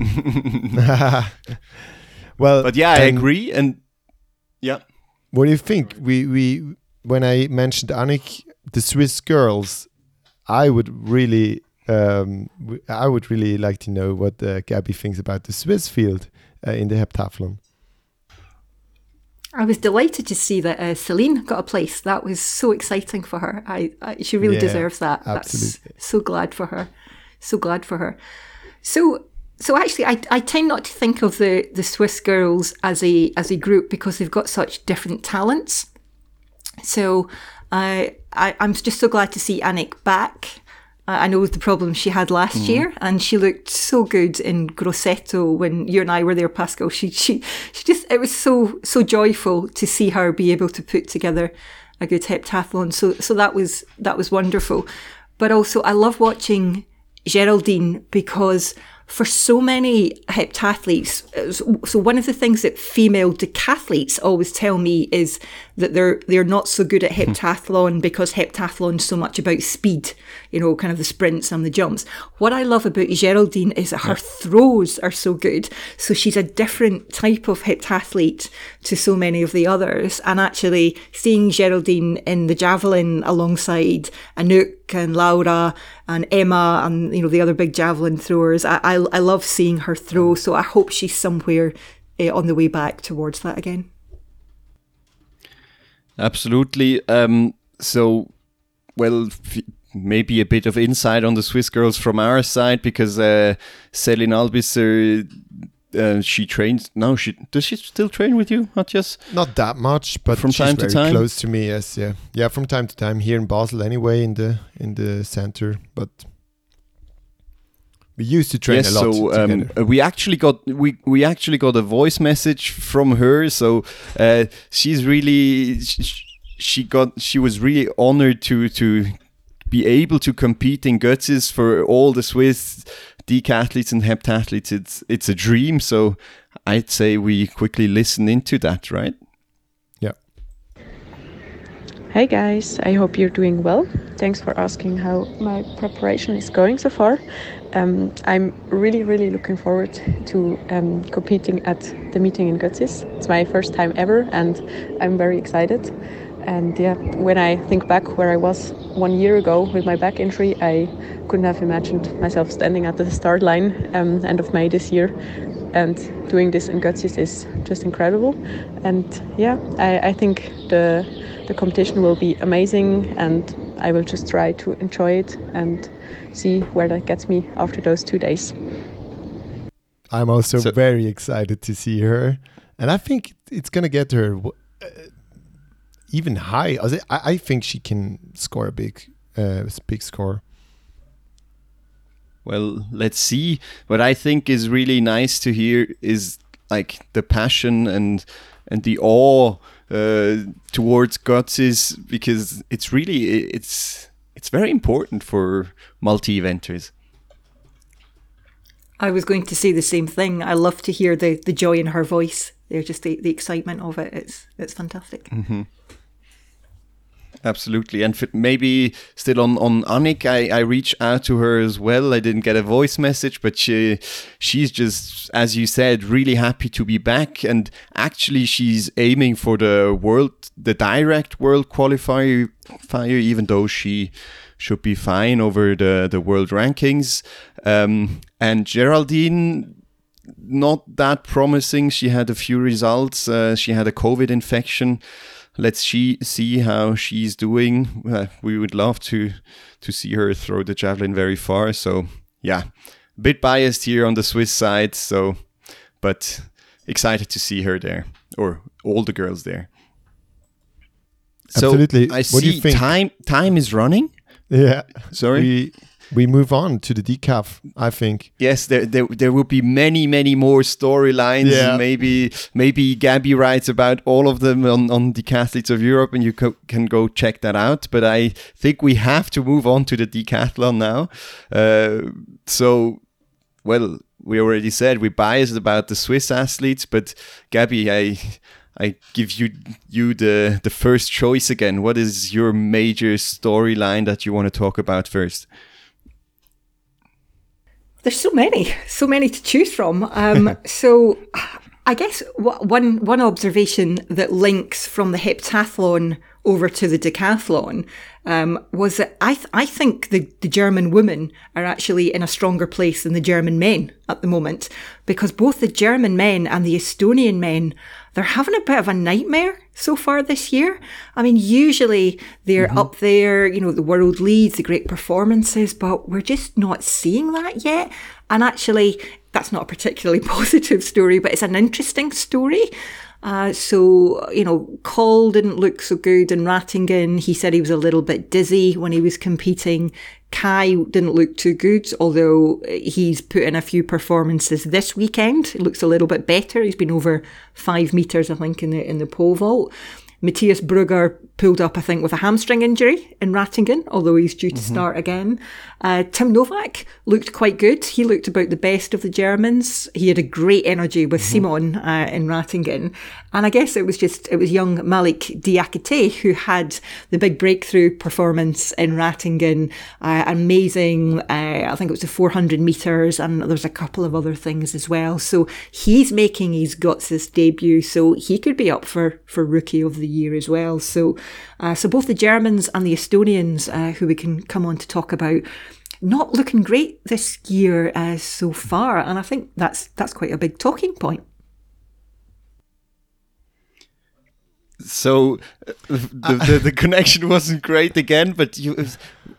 well, but yeah, I agree, and yeah, What do you think? We we when I mentioned Annik, the Swiss girls, I would really um, I would really like to know what uh, Gabby thinks about the Swiss field uh, in the heptathlon. I was delighted to see that uh, Celine got a place. That was so exciting for her. I, I she really Yeah, deserves that. absolutely. That's so glad for her. So glad for her. So so actually, I, I tend not to think of the the Swiss girls as a as a group because they've got such different talents. So I I I'm just so glad to see Annik back. I I know the problem she had last mm-hmm. year, and she looked so good in Grosseto when you and I were there, Pascal. She she she just it was so so joyful to see her be able to put together a good heptathlon. So so that was that was wonderful. But also I love watching Geraldine because for so many heptathletes, uh, so so one of the things that female decathletes always tell me is that they're they're not so good at heptathlon because heptathlon's so much about speed, you know, kind of the sprints and the jumps. What I love about Geraldine is that her throws are so good. So she's a different type of heptathlete to so many of the others. And actually seeing Geraldine in the javelin alongside Anouk and Laura and Emma and you know the other big javelin throwers, I I, I love seeing her throw. So I hope she's somewhere uh, on the way back towards that again. Absolutely. Um, so, well, f- maybe a bit of insight on the Swiss girls from our side because uh, Céline Albisser, uh, she trains now. She does she still train with you, Matthias? Not that much, but From she's time to time? close to me. Yes, yeah, yeah. From time to time here in Basel, anyway, in the in the center. But we used to train yes. a lot so um, we actually got we we actually got a voice message from her. So uh, she's really sh- she got she was really honored to to be able to compete in Götzis for all the Swiss decathletes and heptathletes. It's it's a dream. So I'd say we quickly listen into that, right? yeah. Hey guys, I hope you're doing well. Thanks for asking how my preparation is going so far. Um, I'm really, really looking forward to um, competing at the meeting in Götzis. It's my first time ever, and I'm very excited. And yeah, when I think back where I was one year ago with my back injury, I couldn't have imagined myself standing at the start line um, end of May this year. And doing this in Götzis is just incredible. And yeah, I, I think the the competition will be amazing, and I will just try to enjoy it and see where that gets me after those two days. I'm also So- very excited to see her, and I think it's gonna get her w- uh, even high. I, I think she can score a big, uh, big score. Well, let's see. What I think is really nice to hear is like the passion and and the awe uh, towards Götzis because it's really it's it's very important for multi-eventers. I was going to say the same thing. I love to hear the, the joy in her voice. There's just the, the excitement of it. It's it's fantastic. Absolutely, and maybe still on on Annik, I, I reached out to her as well. I didn't get a voice message, but she she's just as you said, really happy to be back, and actually she's aiming for the world, the direct world qualifier, even though she should be fine over the the world rankings. Um, and Geraldine not that promising. She had a few results. Uh, she had a COVID infection. Let's she see how she's doing. Uh, we would love to to see her throw the javelin very far. So yeah, a bit biased here on the Swiss side. So, but excited to see her there or all the girls there. So Absolutely. I What do you see think? time time is running. Yeah. Sorry. We we move on to the decaf. I think. Yes, there, there there will be many many more storylines. Yeah. Maybe maybe Gabby writes about all of them on on Decathletes of Europe, and you co- can go check that out. But I think we have to move on to the decathlon now. Uh, so, well, we already said we're biased about the Swiss athletes, but Gabby, I I give you you the the first choice again. What is your major storyline that you want to talk about first? There's so many, so many to choose from. Um, <laughs> so, I guess one one observation that links from the heptathlon over to the decathlon um, was that I th- I think the, the German women are actually in a stronger place than the German men at the moment because both the German men and the Estonian men they're having a bit of a nightmare so far this year. I mean, usually they're mm-hmm. up there, you know, the world leads, the great performances, but we're just not seeing that yet. And actually, that's not a particularly <laughs> positive story, but it's an interesting story. Uh, so, you know, Kaul didn't look so good in Ratingen. He said he was a little bit dizzy when he was competing. Kai didn't look too good, although he's put in a few performances this weekend. He looks a little bit better. He's been over five meters, I think, in the in the pole vault. Matthias Brugger pulled up, I think, with a hamstring injury in Ratingen, although he's due to mm-hmm. start again. Uh, Tim Nowak looked quite good. He looked about the best of the Germans. He had a great energy with mm-hmm. Simon uh, in Ratingen. And I guess it was just, it was young Malik Diakite who had the big breakthrough performance in Ratingen. Uh, amazing, uh, I think it was the 400 metres, and there's a couple of other things as well. So he's making his Götzis debut, so he could be up for, for Rookie of the Year as well. So uh, so both the Germans and the Estonians, uh, who we can come on to talk about, not looking great this year uh, so far, and I think that's that's quite a big talking point. So uh, the, the, the, connection <laughs> wasn't great again, but you,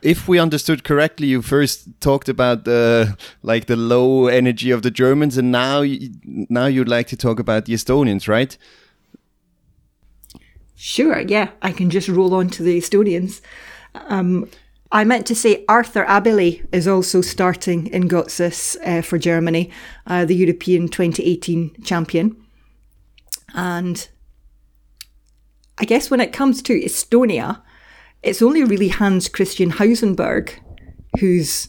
if we understood correctly, you first talked about the like the low energy of the Germans, and now you, now you'd like to talk about the Estonians, right? Sure, yeah, I can just roll on to the Estonians. Um, I meant to say Arthur Abele is also starting in Götzis uh, for Germany, uh, the European 2018 champion. And I guess when it comes to Estonia, it's only really Hans Christian Hausenberg who's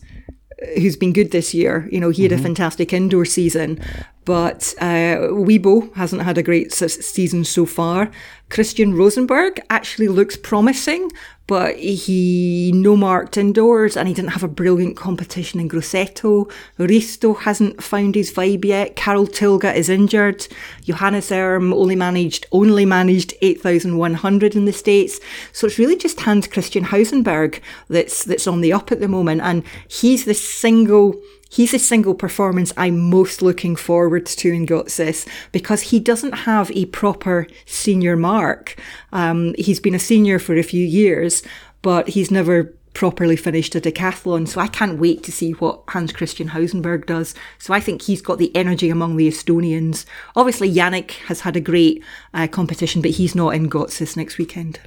who's been good this year. You know, he had mm-hmm. a fantastic indoor season, but uh, Uibo hasn't had a great season so far. Kristjan Rosenberg actually looks promising, but he no marked indoors and he didn't have a brilliant competition in Grosseto. Risto hasn't found his vibe yet. Karel Tilga is injured. Johannes Erm only managed only managed 8,100 in the States. So it's really just Hans Christian Hausenberg that's that's on the up at the moment. And he's the single he's the single performance I'm most looking forward to in Götzis because he doesn't have a proper senior mark. Um, he's been a senior for a few years, but he's never properly finished a decathlon. So I can't wait to see what Hans Christian Hausenberg does. So I think he's got the energy among the Estonians. Obviously, Janek has had a great uh, competition, but he's not in Götzis next weekend.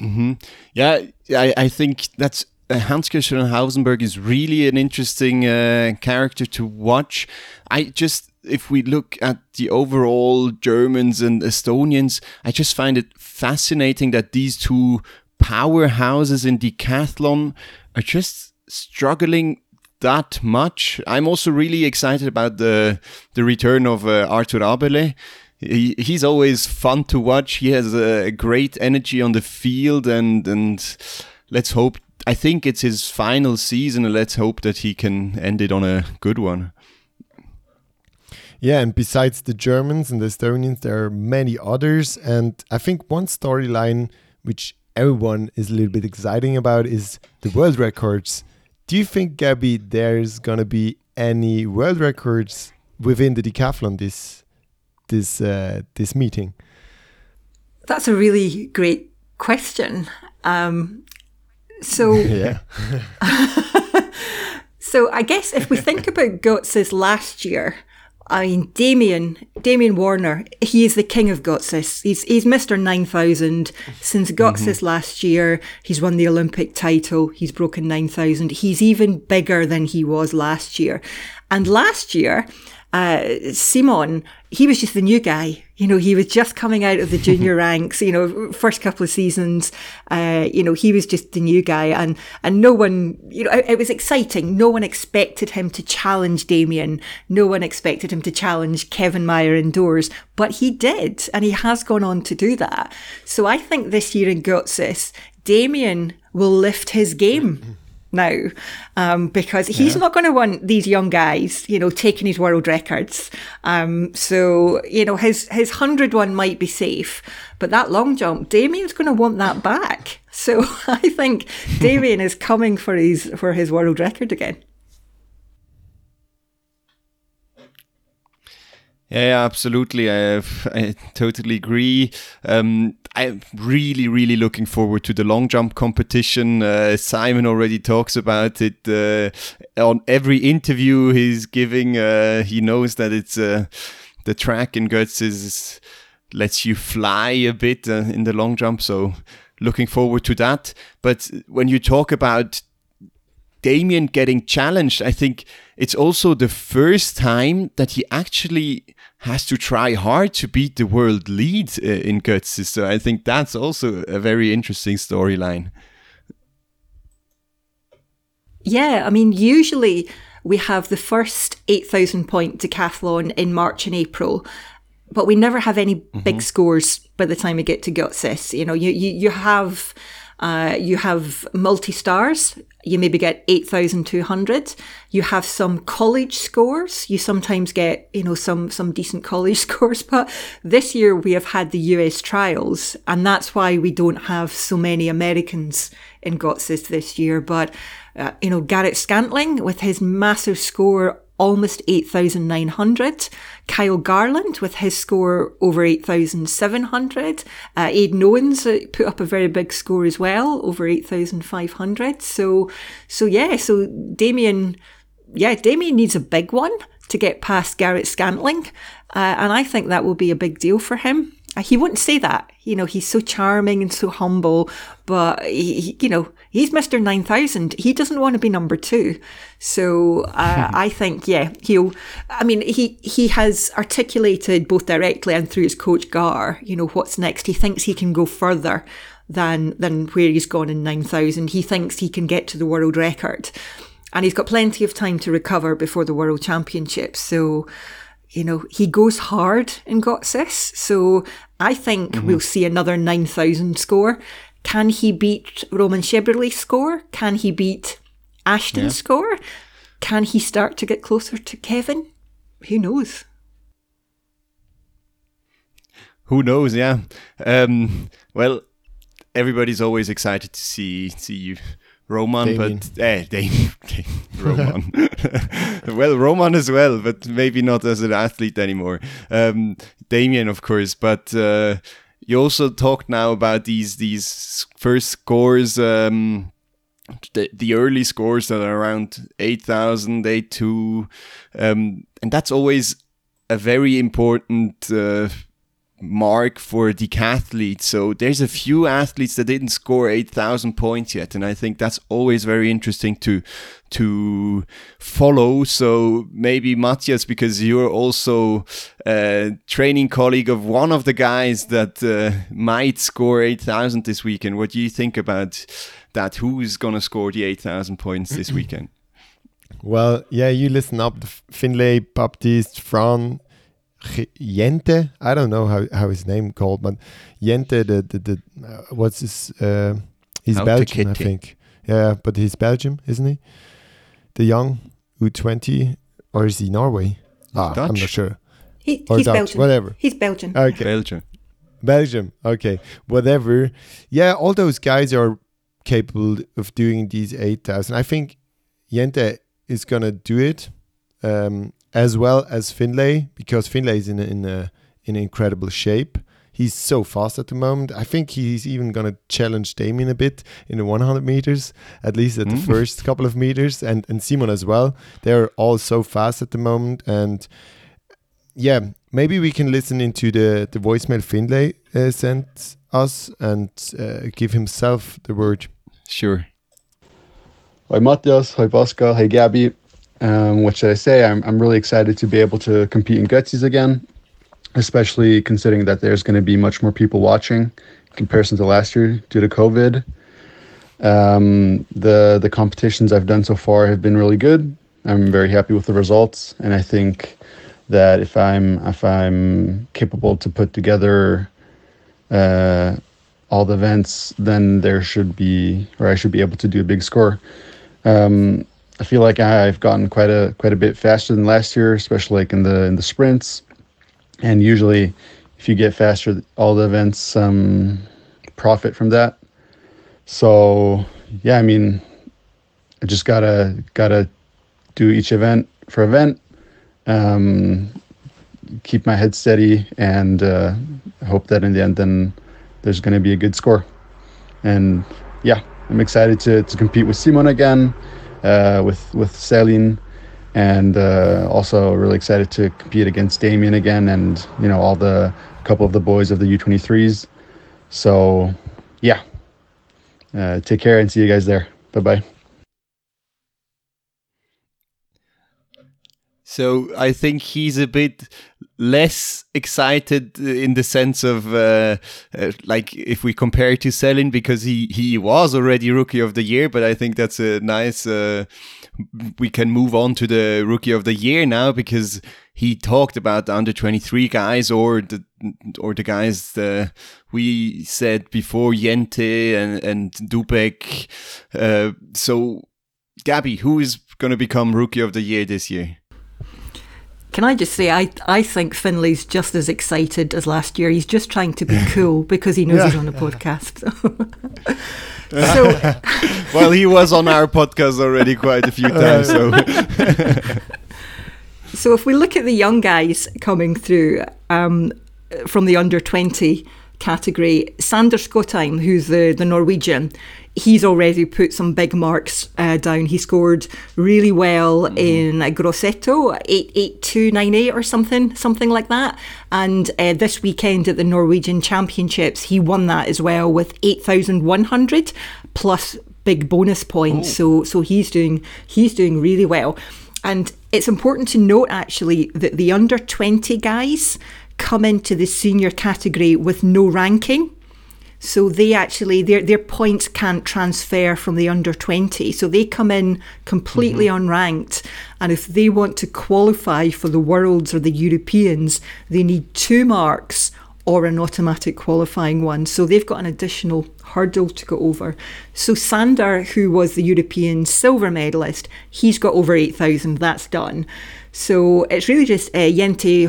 Mm-hmm. Yeah, I, I think that's Hans Christian Hausenberg is really an interesting uh, character to watch. I just, if we look at the overall Germans and Estonians, I just find it fascinating that these two powerhouses in decathlon are just struggling that much. I'm also really excited about the the return of uh, Arthur Abele. He, he's always fun to watch. He has a great energy on the field, and and let's hope I think it's his final season, and let's hope that he can end it on a good one. Yeah, and besides the Germans and the Estonians, there are many others. And I think one storyline which everyone is a little bit exciting about is the world records. Do you think, Gabby, there's gonna be any world records within the decathlon this this uh, this meeting? That's a really great question. Um, so <laughs> yeah. <laughs> so I guess if we think about Götzis last year, I mean Damian Damian Warner, he is the king of Götzis. He's he's Mr. Nine Thousand. Since Götzis mm-hmm. last year, he's won the Olympic title. He's broken nine thousand. He's even bigger than he was last year. And last year, uh, Simon, he was just the new guy. You know, he was just coming out of the junior <laughs> ranks. You know, first couple of seasons, uh, you know, he was just the new guy, and and no one, you know, it, it, was exciting. No one expected him to challenge Damian. No one expected him to challenge Kevin Mayer indoors, but he did, and he has gone on to do that. So I think this year in Götzis, Damian will lift his game now um, because he's yeah. not going to want these young guys, you know, taking his world records. Um, so, you know, his, his 100 one might be safe, but that long jump, Damian's going to want that back. So <laughs> I think <laughs> Damian is coming for his, for his world record again. Yeah, absolutely. I, <laughs> I totally agree. Um, I'm really, really looking forward to the long jump competition. Uh, Simon already talks about it uh, on every interview he's giving. Uh, he knows that it's uh, the track in Götzis lets you fly a bit uh, in the long jump. So looking forward to that. But when you talk about Damian getting challenged, I think it's also the first time that he actually has to try hard to beat the world lead uh, in Götz. So I think that's also a very interesting storyline. Yeah, I mean, usually we have the first 8,000 point decathlon in March and April, but we never have any mm-hmm. big scores by the time we get to Götzis. You know, you, you, you have uh, you have multi stars. You maybe get 8,200. You have some college scores. You sometimes get, you know, some, some decent college <laughs> scores. But this year we have had the US trials and that's why we don't have so many Americans in Götzis this year. But, uh, you know, Garrett Scantling with his massive score almost 8,900. Kyle Garland with his score over 8,700. Uh, Ayden Owens uh, put up a very big score as well, over 8,500. So, so yeah, so Damian, yeah, Damian needs a big one to get past Garrett Scantling. Uh, and I think that will be a big deal for him. Uh, he wouldn't say that. You know, he's so charming and so humble, but he, he, you know, he's Mr. 9000. He doesn't want to be number two. So uh, <laughs> I think, yeah, he'll, I mean, he, he has articulated both directly and through his coach Gar, you know, what's next. He thinks he can go further than, than where he's gone in 9000. He thinks he can get to the world record and he's got plenty of time to recover before the world championships. So, you know, he goes hard in Götzis. So I think mm-hmm. we'll see another 9,000 score. Can he beat Roman Šebrle's score? Can he beat Ashton's yeah. score? Can he start to get closer to Kevin? Who knows? Who knows? Yeah. Um, well, everybody's always excited to see see you Roman, Damian. but eh, Damian, <laughs> Roman. <laughs> well, Roman as well, but maybe not as an athlete anymore. Um, Damian, of course, but uh, you also talked now about these these first scores. Um, the, the early scores that are around 8,000, 8,2, um, and that's always a very important uh, mark for decathletes. So there's a few athletes that didn't score 8,000 points yet. And I think that's always very interesting to, to follow. So maybe Matthias, because you're also a training colleague of one of the guys that uh, might score 8,000 this weekend. What do you think about that? Who's going to score the 8,000 points this <clears throat> weekend? Well, yeah, you listen up. Finley, Baptiste, Fran, Jente. I don't know how, how his name called, but Jente, the the, the uh, what's his? Uh, he's Belgian, I think. Yeah, but he's Belgium, isn't he? The young U20, or is he Norway? Ah, Dutch? I'm not sure. He, he's Dutch, Belgian. Whatever. He's Belgian. Okay. Belgium. Belgium. Okay. Whatever. Yeah, all those guys are capable of doing these 8,000. I think Jente is going to do it. Um, as well as Finley because Finley is in a, in a, in incredible shape. He's so fast at the moment. I think he's even going to challenge Damian a bit in the 100 meters, at least at mm. the <laughs> first couple of meters, and and Simon as well. They're all so fast at the moment, and yeah, maybe we can listen into the the voicemail Finley uh, sent us and uh, give himself the word. Sure. Hi Matthias, hi Pascal, hi Gabby. Um, what should I say? I'm, I'm really excited to be able to compete in Götzis again, especially considering that there's going to be much more people watching in comparison to last year due to COVID. Um, the the competitions I've done so far have been really good. I'm very happy with the results, and I think that if I'm if I'm capable to put together uh, all the events, then there should be or I should be able to do a big score. Um, I feel like I've gotten quite a quite a bit faster than last year, especially like in the in the sprints. And usually, if you get faster, all the events um, profit from that. So yeah, I mean, I just gotta gotta do each event for event, um, keep my head steady, and uh, hope that in the end, then there's going to be a good score. And yeah, I'm excited to to compete with Simon again uh, with with Celine, and uh, also really excited to compete against Damian again, and you know all the couple of the boys of the U23s. So, yeah, uh, take care and see you guys there. Bye bye. So I think he's a bit less excited in the sense of uh, uh, like if we compare to Céline because he he was already rookie of the year, but I think that's a nice. Uh, we can move on to the rookie of the year now because he talked about the under 23 guys or the or the guys uh, we said before Jente and and Dubek. Uh, so Gabby, who is going to become rookie of the year this year? Can I just say, I, I think Finley's just as excited as last year. He's just trying to be cool because he knows yeah. he's on a podcast. <laughs> so, <laughs> well, he was on our podcast already quite a few times. So, <laughs> so if we look at the young guys coming through um, from the under 20 category, Sander Skotheim, who's the, the Norwegian, he's already put some big marks uh, down. He scored really well mm. in Grosseto, 88298 or something, something like that. And uh, this weekend at the Norwegian Championships, he won that as well with 8100 plus big bonus points. Oh. So so he's doing he's doing really well. And it's important to note actually that the under 20 guys come into the senior category with no ranking. So they actually their their points can't transfer from the under 20. So they come in completely mm-hmm. unranked and if they want to qualify for the worlds or the Europeans, they need two marks or an automatic qualifying one. So they've got an additional hurdle to go over. So Sander, who was the European silver medalist, he's got over 8,000. That's done. So it's really just uh, Jente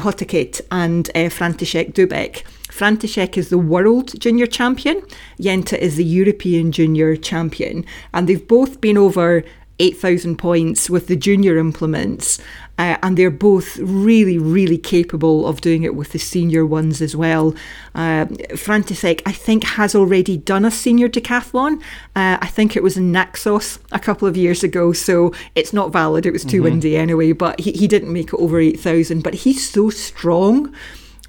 and uh, František Dubek František is the world junior champion, Jente is the European junior champion, and they've both been over 8,000 points with the junior implements. Uh, and they're both really, really capable of doing it with the senior ones as well. Uh, František, I think, has already done a senior decathlon. Uh, I think it was in Naxos a couple of years ago, so it's not valid. It was too mm-hmm. windy anyway, but he, he didn't make it over 8,000. But he's so strong.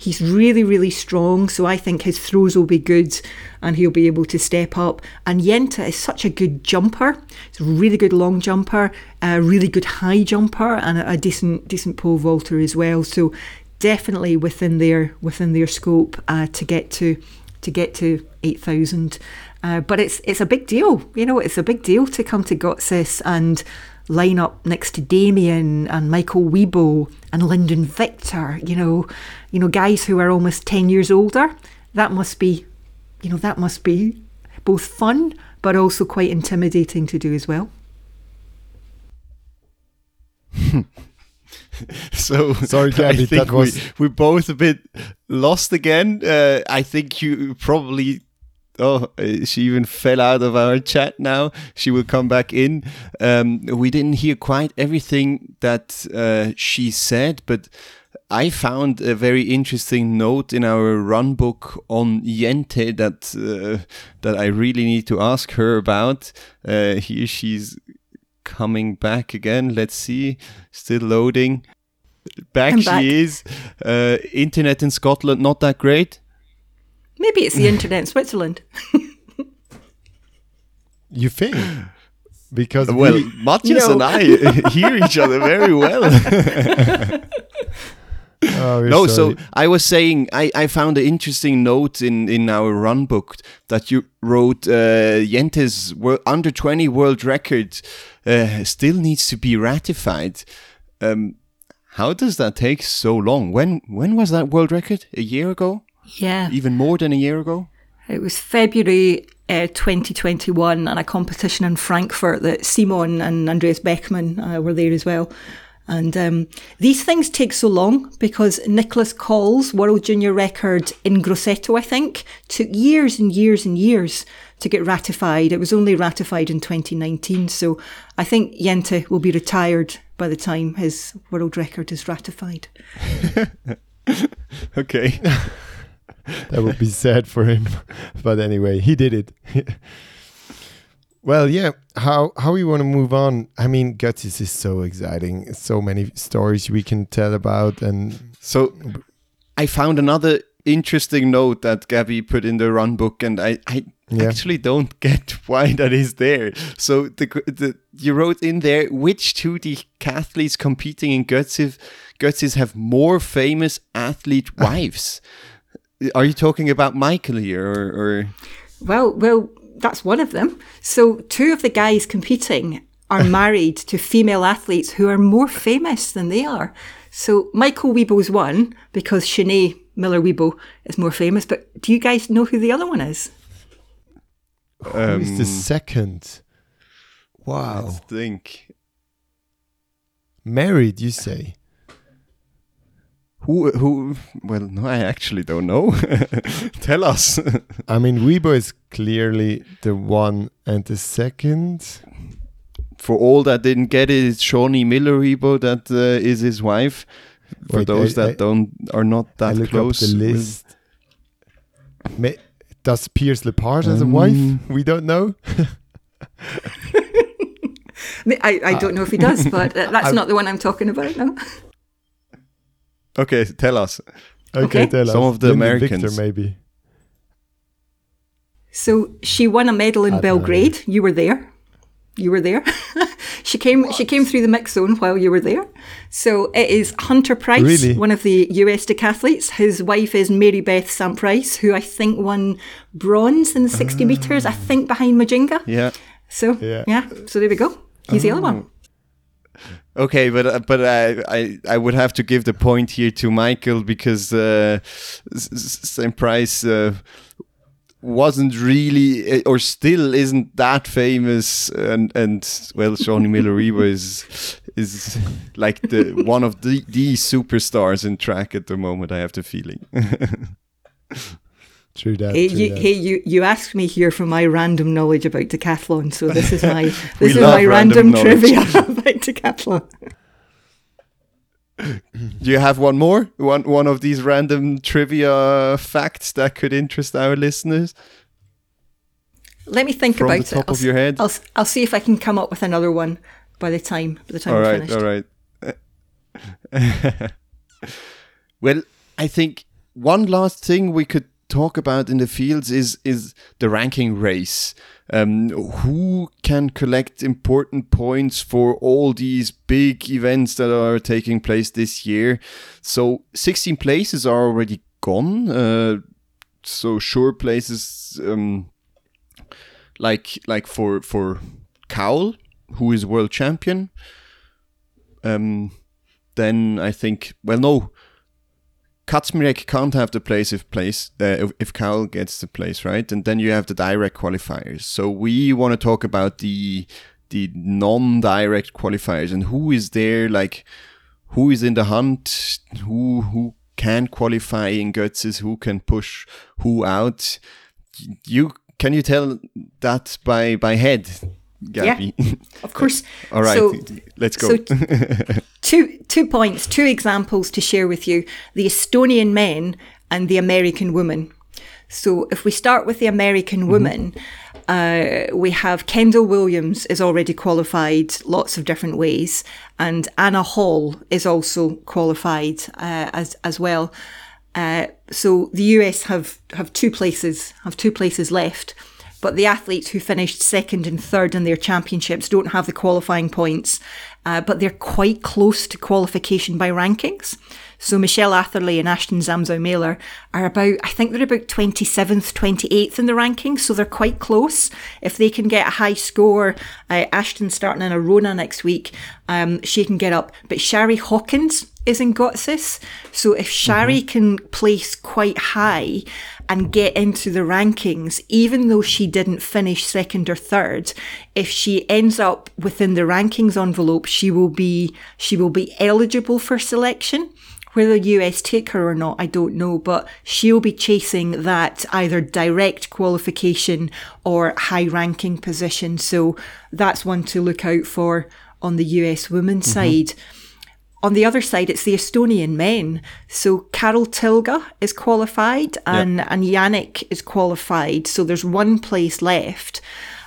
He's really, really strong, so I think his throws will be good and he'll be able to step up. And Jente is such a good jumper. He's a really good long jumper, a really good high jumper, and a, decent decent pole vaulter as well. So definitely within their within their scope uh, to get to to get to eight thousand. Uh, but it's it's a big deal, you know. It's a big deal to come to Götzis and line up next to Damian and Michael Uibo and Lyndon Victor, you know, you know, guys who are almost 10 years older. That must be, you know, that must be both fun but also quite intimidating to do as well. <laughs> so sorry, Gabby, I think was... we, we're both a bit lost again. Uh, I think you probably oh, uh, she even fell out of our chat now. She will come back in. Um, we didn't hear quite everything that uh, she said, but I found a very interesting note in our run book on Jente that uh, that I really need to ask her about. Uh, here she's coming back again. Let's see, still loading. Back, back. she is. Uh, internet in Scotland not that great. Maybe it's the internet in Switzerland. <laughs> you think? because Well, we, Matthias No. and I <laughs> hear each other very well. <laughs> oh, no, sorry. so I was saying I, I found an interesting note in, in our run book that you wrote uh, Jente's wor- under 20 world record uh, still needs to be ratified. Um, how does that take so long? When when was that world record? A year ago? Yeah. Even more than a year ago? It was February uh, 2021 and a competition in Frankfurt that Simon and Andreas Bechmann uh, were there as well. And um, these things take so long because Nicholas Kaul's world junior record in Grosseto, I think, took years and years and years to get ratified. It was only ratified in 2019. So I think Jente will be retired by the time his world record is ratified. <laughs> Okay. <laughs> <laughs> that would be sad for him. <laughs> But anyway, he did it. <laughs> well, yeah. How how we want to move on? I mean, Götzis is so exciting. So many stories we can tell about, and So I found another interesting note that Gabby put in the run book, and I, I Yeah. actually don't get why that is there. So the, the you wrote in there which two decathletes competing in Götzis, Götzis have more famous athlete wives. Are you talking about Michael here, or, or Well, well, that's one of them. So two of the guys competing are <laughs> married to female athletes who are more famous than they are. So Michael Uibo's one because Shaunae Miller Uibo is more famous. But do you guys know who the other one is? who is the Um, second? Wow, let's think married? You say? Who who? Well, no, I actually don't know. <laughs> Tell us. I mean, Uibo is clearly the one, and the second. For all that didn't get it, it's Shaunae Miller Uibo that uh, is his wife. For Wait, those I- that I- don't are not I that look close. up the list. Ma- Does Pierce LePage has a wife? Um, We don't know. <laughs> I, I don't know if he does, but uh, that's <laughs> not the one I'm talking about. No. Okay, tell us. Okay, Okay. tell Some us. Some of the Lyndon Americans. Victor, maybe. So she won a medal in I don't Belgrade. You were there. You were there. <laughs> she came. She came through the mix zone while you were there. So it is Hunter Price, Really? one of the US decathletes. His wife is Mary Beth Sant Price, who I think won bronze in the sixty ah. meters. I think behind Mujinga. Yeah. So Yeah. yeah. So there we go. He's the other one. Oh. Okay, but uh, but I, I I would have to give the point here to Michael because uh, Price uh, wasn't really uh, or still isn't that famous, and and well, Shaunae Miller is is like the one of the the superstars in track at the moment. I have the feeling. <laughs> True that. Hey, true you, that. hey, you, you asked me here for my random knowledge about decathlon, so this is my <laughs> this is my random random, trivia <laughs> about decathlon. <clears throat> Do you have one more? One one of these random trivia facts that could interest our listeners? Let me think From the about top it. I'll, of your head? I'll, I'll see if I can come up with another one by the time by the time all right, finished. all right. <laughs> well, I think one last thing we could talk about in the fields is is the ranking race. Um, who can collect important points for all these big events that are taking place this year? So, 16 places are already gone. Uh, so, sure places um, like like for for Kaul, who is world champion. Um, then I think well no, Kazmirek can't have the place if place uh, if, if gets the place right, and then you have the direct qualifiers. So we want to talk about the the non-direct qualifiers and who is there like who is in the hunt, who who can qualify in Götzis, who can push who out. You can you tell that by by head, Gabby? Of <laughs> course. All right, So, let's go. so <laughs> two two points, two examples to share with you: the Estonian men and the American women. So if we start with the American women, uh, we have Kendall Williams is already qualified lots of different ways, and Anna Hall is also qualified uh, as as well. Uh, so the US have have two places have two places left. But the athletes who finished second and third in their championships don't have the qualifying points, uh, but they're quite close to qualification by rankings. So Michelle Atherley and Ashtin Zamzow Mahler are about, I think they're about 27th, 28th in the rankings, so they're quite close. If they can get a high score, uh, Ashtin starting in Arona next week, um, she can get up. But Shari Hawkins is in Götzis, so if Shari mm-hmm. can place quite high and get into the rankings, even though she didn't finish second or third, if she ends up within the rankings envelope, she will be she will be eligible for selection. Whether US take her or not, I don't know, but she'll be chasing that either direct qualification or high ranking position. So that's one to look out for on the US women's mm-hmm. side. On the other side, it's the Estonian men. So Karel Tilga is qualified and, yep. and Janek is qualified. So there's one place left.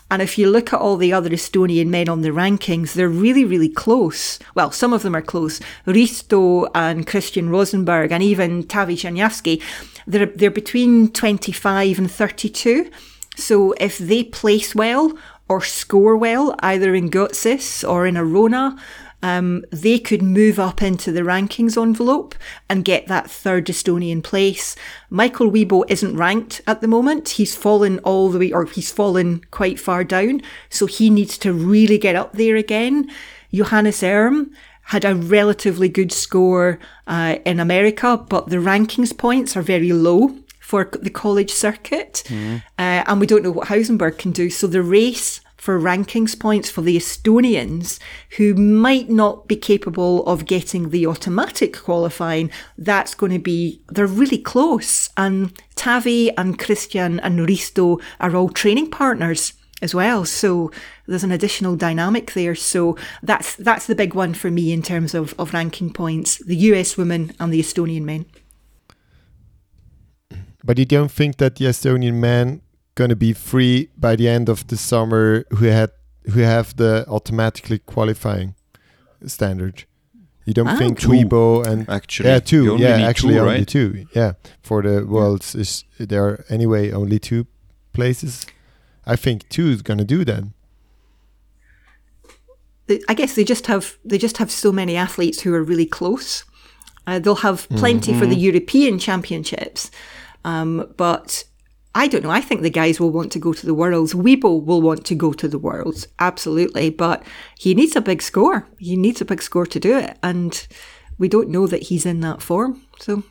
And if you look at all the other Estonian men on the rankings, they're really, really close. Well, some of them are close. Risto and Kristjan Rosenberg and even Taavi Tšernjavski, they're, they're between 25 and 32. So if they place well or score well, either in Götzis or in Arona, um, they could move up into the rankings envelope and get that third Estonian place. Michael Uibo isn't ranked at the moment. He's fallen all the way, or he's fallen quite far down. So he needs to really get up there again. Johannes Erm had a relatively good score uh, in America, but the rankings points are very low for the college circuit. Mm. Uh, and we don't know what Hausenberg can do. So the race for rankings points for the Estonians who might not be capable of getting the automatic qualifying. That's going to be, they're really close. And Taavi and Kristjan and Risto are all training partners as well. So there's an additional dynamic there. So that's that's the big one for me in terms of, of ranking points, the US women and the Estonian men. But you don't think that the Estonian men going to be free by the end of the summer who had who have the automatically qualifying standard. You don't ah, think two, Uibo and actually yeah two yeah actually two, only right? two yeah for the worlds yeah. is there are anyway only two places. I think two is going to do then. I guess they just have they just have so many athletes who are really close. Uh, they'll have plenty mm -hmm. for the mm-hmm. European Championships, um, but I don't know. I think the guys will want to go to the Worlds. Uibo will want to go to the Worlds, absolutely. But he needs a big score. He needs a big score to do it. And we don't know that he's in that form. So.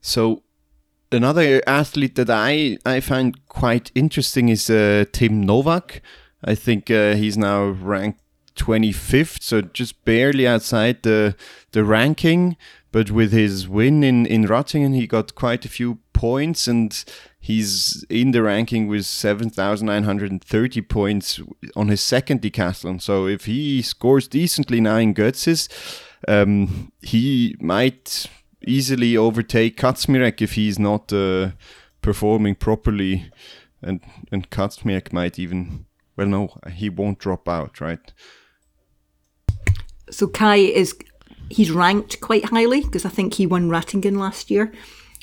So, another athlete that I, I find quite interesting is uh, Tim Nowak. I think uh, he's now ranked 25th, so just barely outside the the ranking. But with his win in in Ratingen, he got quite a few points, and he's in the ranking with 7,930 points on his second decathlon. So if he scores decently now in Götzis, um, he might easily overtake Kazmirek if he's not uh, performing properly, and and Kazmirek might even well no he won't drop out right so Kai is he's ranked quite highly because I think he won Ratingen last year.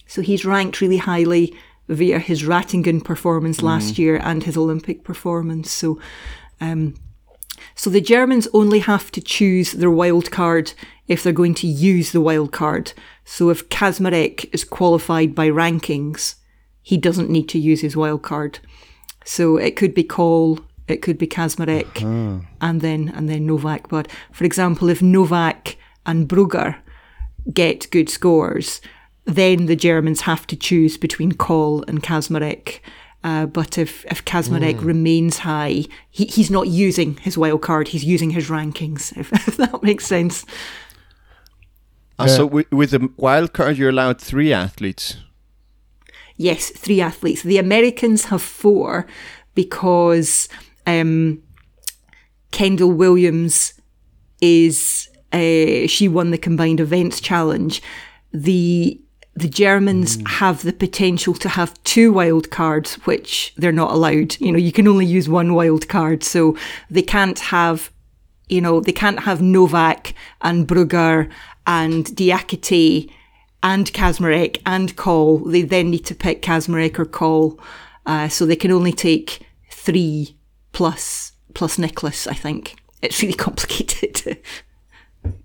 So he's ranked really highly via his Ratingen performance mm last year and his Olympic performance. So, um, so the Germans only have to choose their wild card if they're going to use the wild card. So if Kazmirek is qualified by rankings, he doesn't need to use his wild card. So it could be Kaul, it could be Kazmirek uh-huh. and then and then Nowak. But for example, if Nowak and Brugger get good scores, then the Germans have to choose between Kaul and Kazmirek. Uh, but if, if Kazmirek mm. remains high, he, he's not using his wild card, he's using his rankings, if, <laughs> if that makes sense. Uh, so with, with the wild card, you're allowed three athletes. Yes, three athletes. The Americans have four because um, Kendall Williams is uh, she won the combined events challenge. The the Germans mm. have the potential to have two wild cards, which they're not allowed. You know, you can only use one wild card, so they can't have, you know, they can't have Nowak and Brugger and Diakite and Kazmirek and Kaul. They then need to pick Kazmirek or Kaul. Uh, so they can only take three plus plus Nicholas, I think. It's really <laughs> complicated.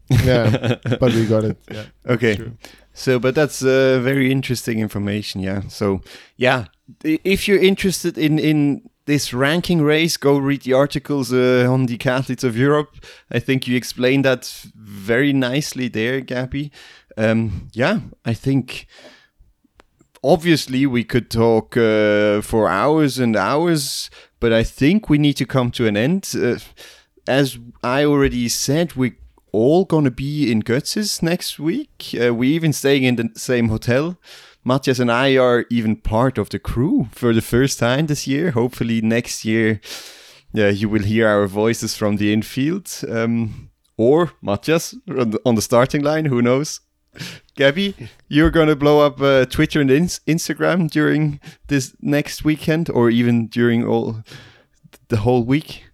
yeah, <laughs> but we got it. Yeah. Okay. True. So, but that's uh, very interesting information. Yeah. So, yeah, if you're interested in in this ranking race, go read the articles uh, on the athletes of Europe. I think you explained that very nicely there, Gabby. Um, yeah, I think obviously we could talk uh, for hours and hours, but I think we need to come to an end. Uh, as I already said, we're all gonna be in Götzis next week. Uh, we even staying in the same hotel. Matthias and I are even part of the crew for the first time this year. Hopefully next year, yeah, you will hear our voices from the infield. Um, or Matthias on the starting line. Who knows? Gabby, you're gonna blow up uh, Twitter and ins- Instagram during this next weekend, or even during all the whole week.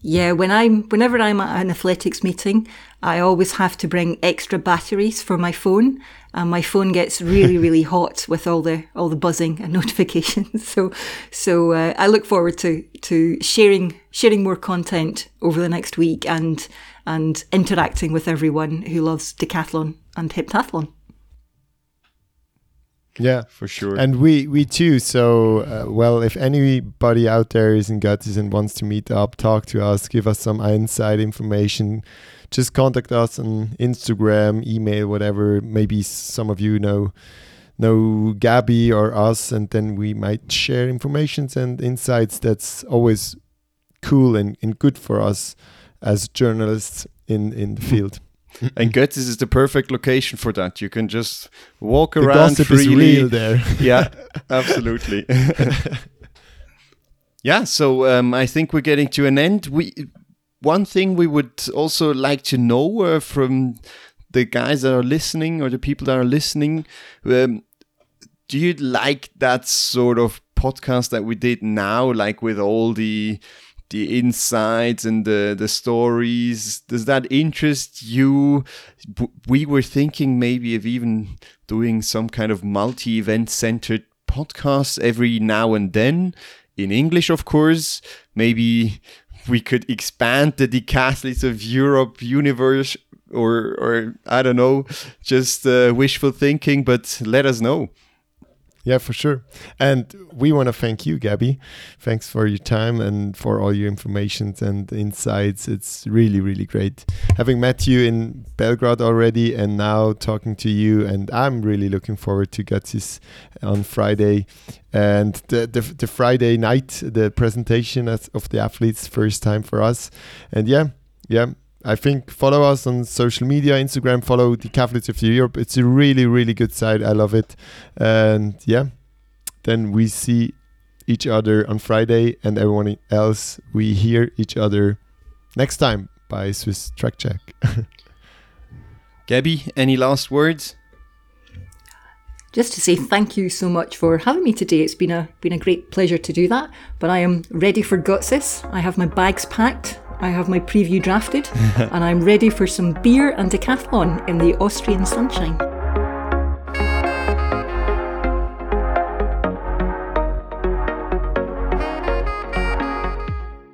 Yeah, when I'm whenever I'm at an athletics meeting, I always have to bring extra batteries for my phone, and my phone gets really <laughs> really hot with all the all the buzzing and <laughs> notifications. So so uh, I look forward to to sharing sharing more content over the next week and and interacting with everyone who loves decathlon and heptathlon. Yeah, For sure. And we we too. So uh, well, if anybody out there is in Guts and wants to meet up, talk to us, give us some inside information, just contact us on Instagram, email, whatever. Maybe some of you know know Gabby or us, and then we might share informations and insights. That's always cool and, and good for us as journalists in in the field. <laughs> and Götzis is the perfect location for that. You can just walk The around freely. there. <laughs> yeah, absolutely. <laughs> yeah, so um, I think we're getting to an end. We one thing we would also like to know uh, from the guys that are listening or the people that are listening. Um, do you like that sort of podcast that we did now, like with all the the insights and the the stories? Does that interest you? We were thinking maybe of even doing some kind of multi-event centered podcast every now and then in English, of course. Maybe we could expand the decathletes of Europe universe, or or I don't know, just uh, wishful thinking. But let us know. Yeah, for sure. And we want to thank you, Gabby. Thanks for your time and for all your information and insights. It's really, really great having met you in Belgrade already and now talking to you. And I'm really looking forward to Götzis on Friday and the, the, the Friday night, the presentation of the athletes, first time for us. And yeah, yeah, I think follow us on social media, Instagram, follow the Catholics of Europe. It's a really, really good site. I love it. And yeah, then we see each other on Friday and everyone else, we hear each other next time by Swiss Track Check. <laughs> Gabby, any last words? Just to say thank you so much for having me today. It's been a been a great pleasure to do that. But I am ready for Götzis. I have my bags packed. I have my preview drafted, <laughs> and I'm ready for some beer and decathlon in the Austrian sunshine.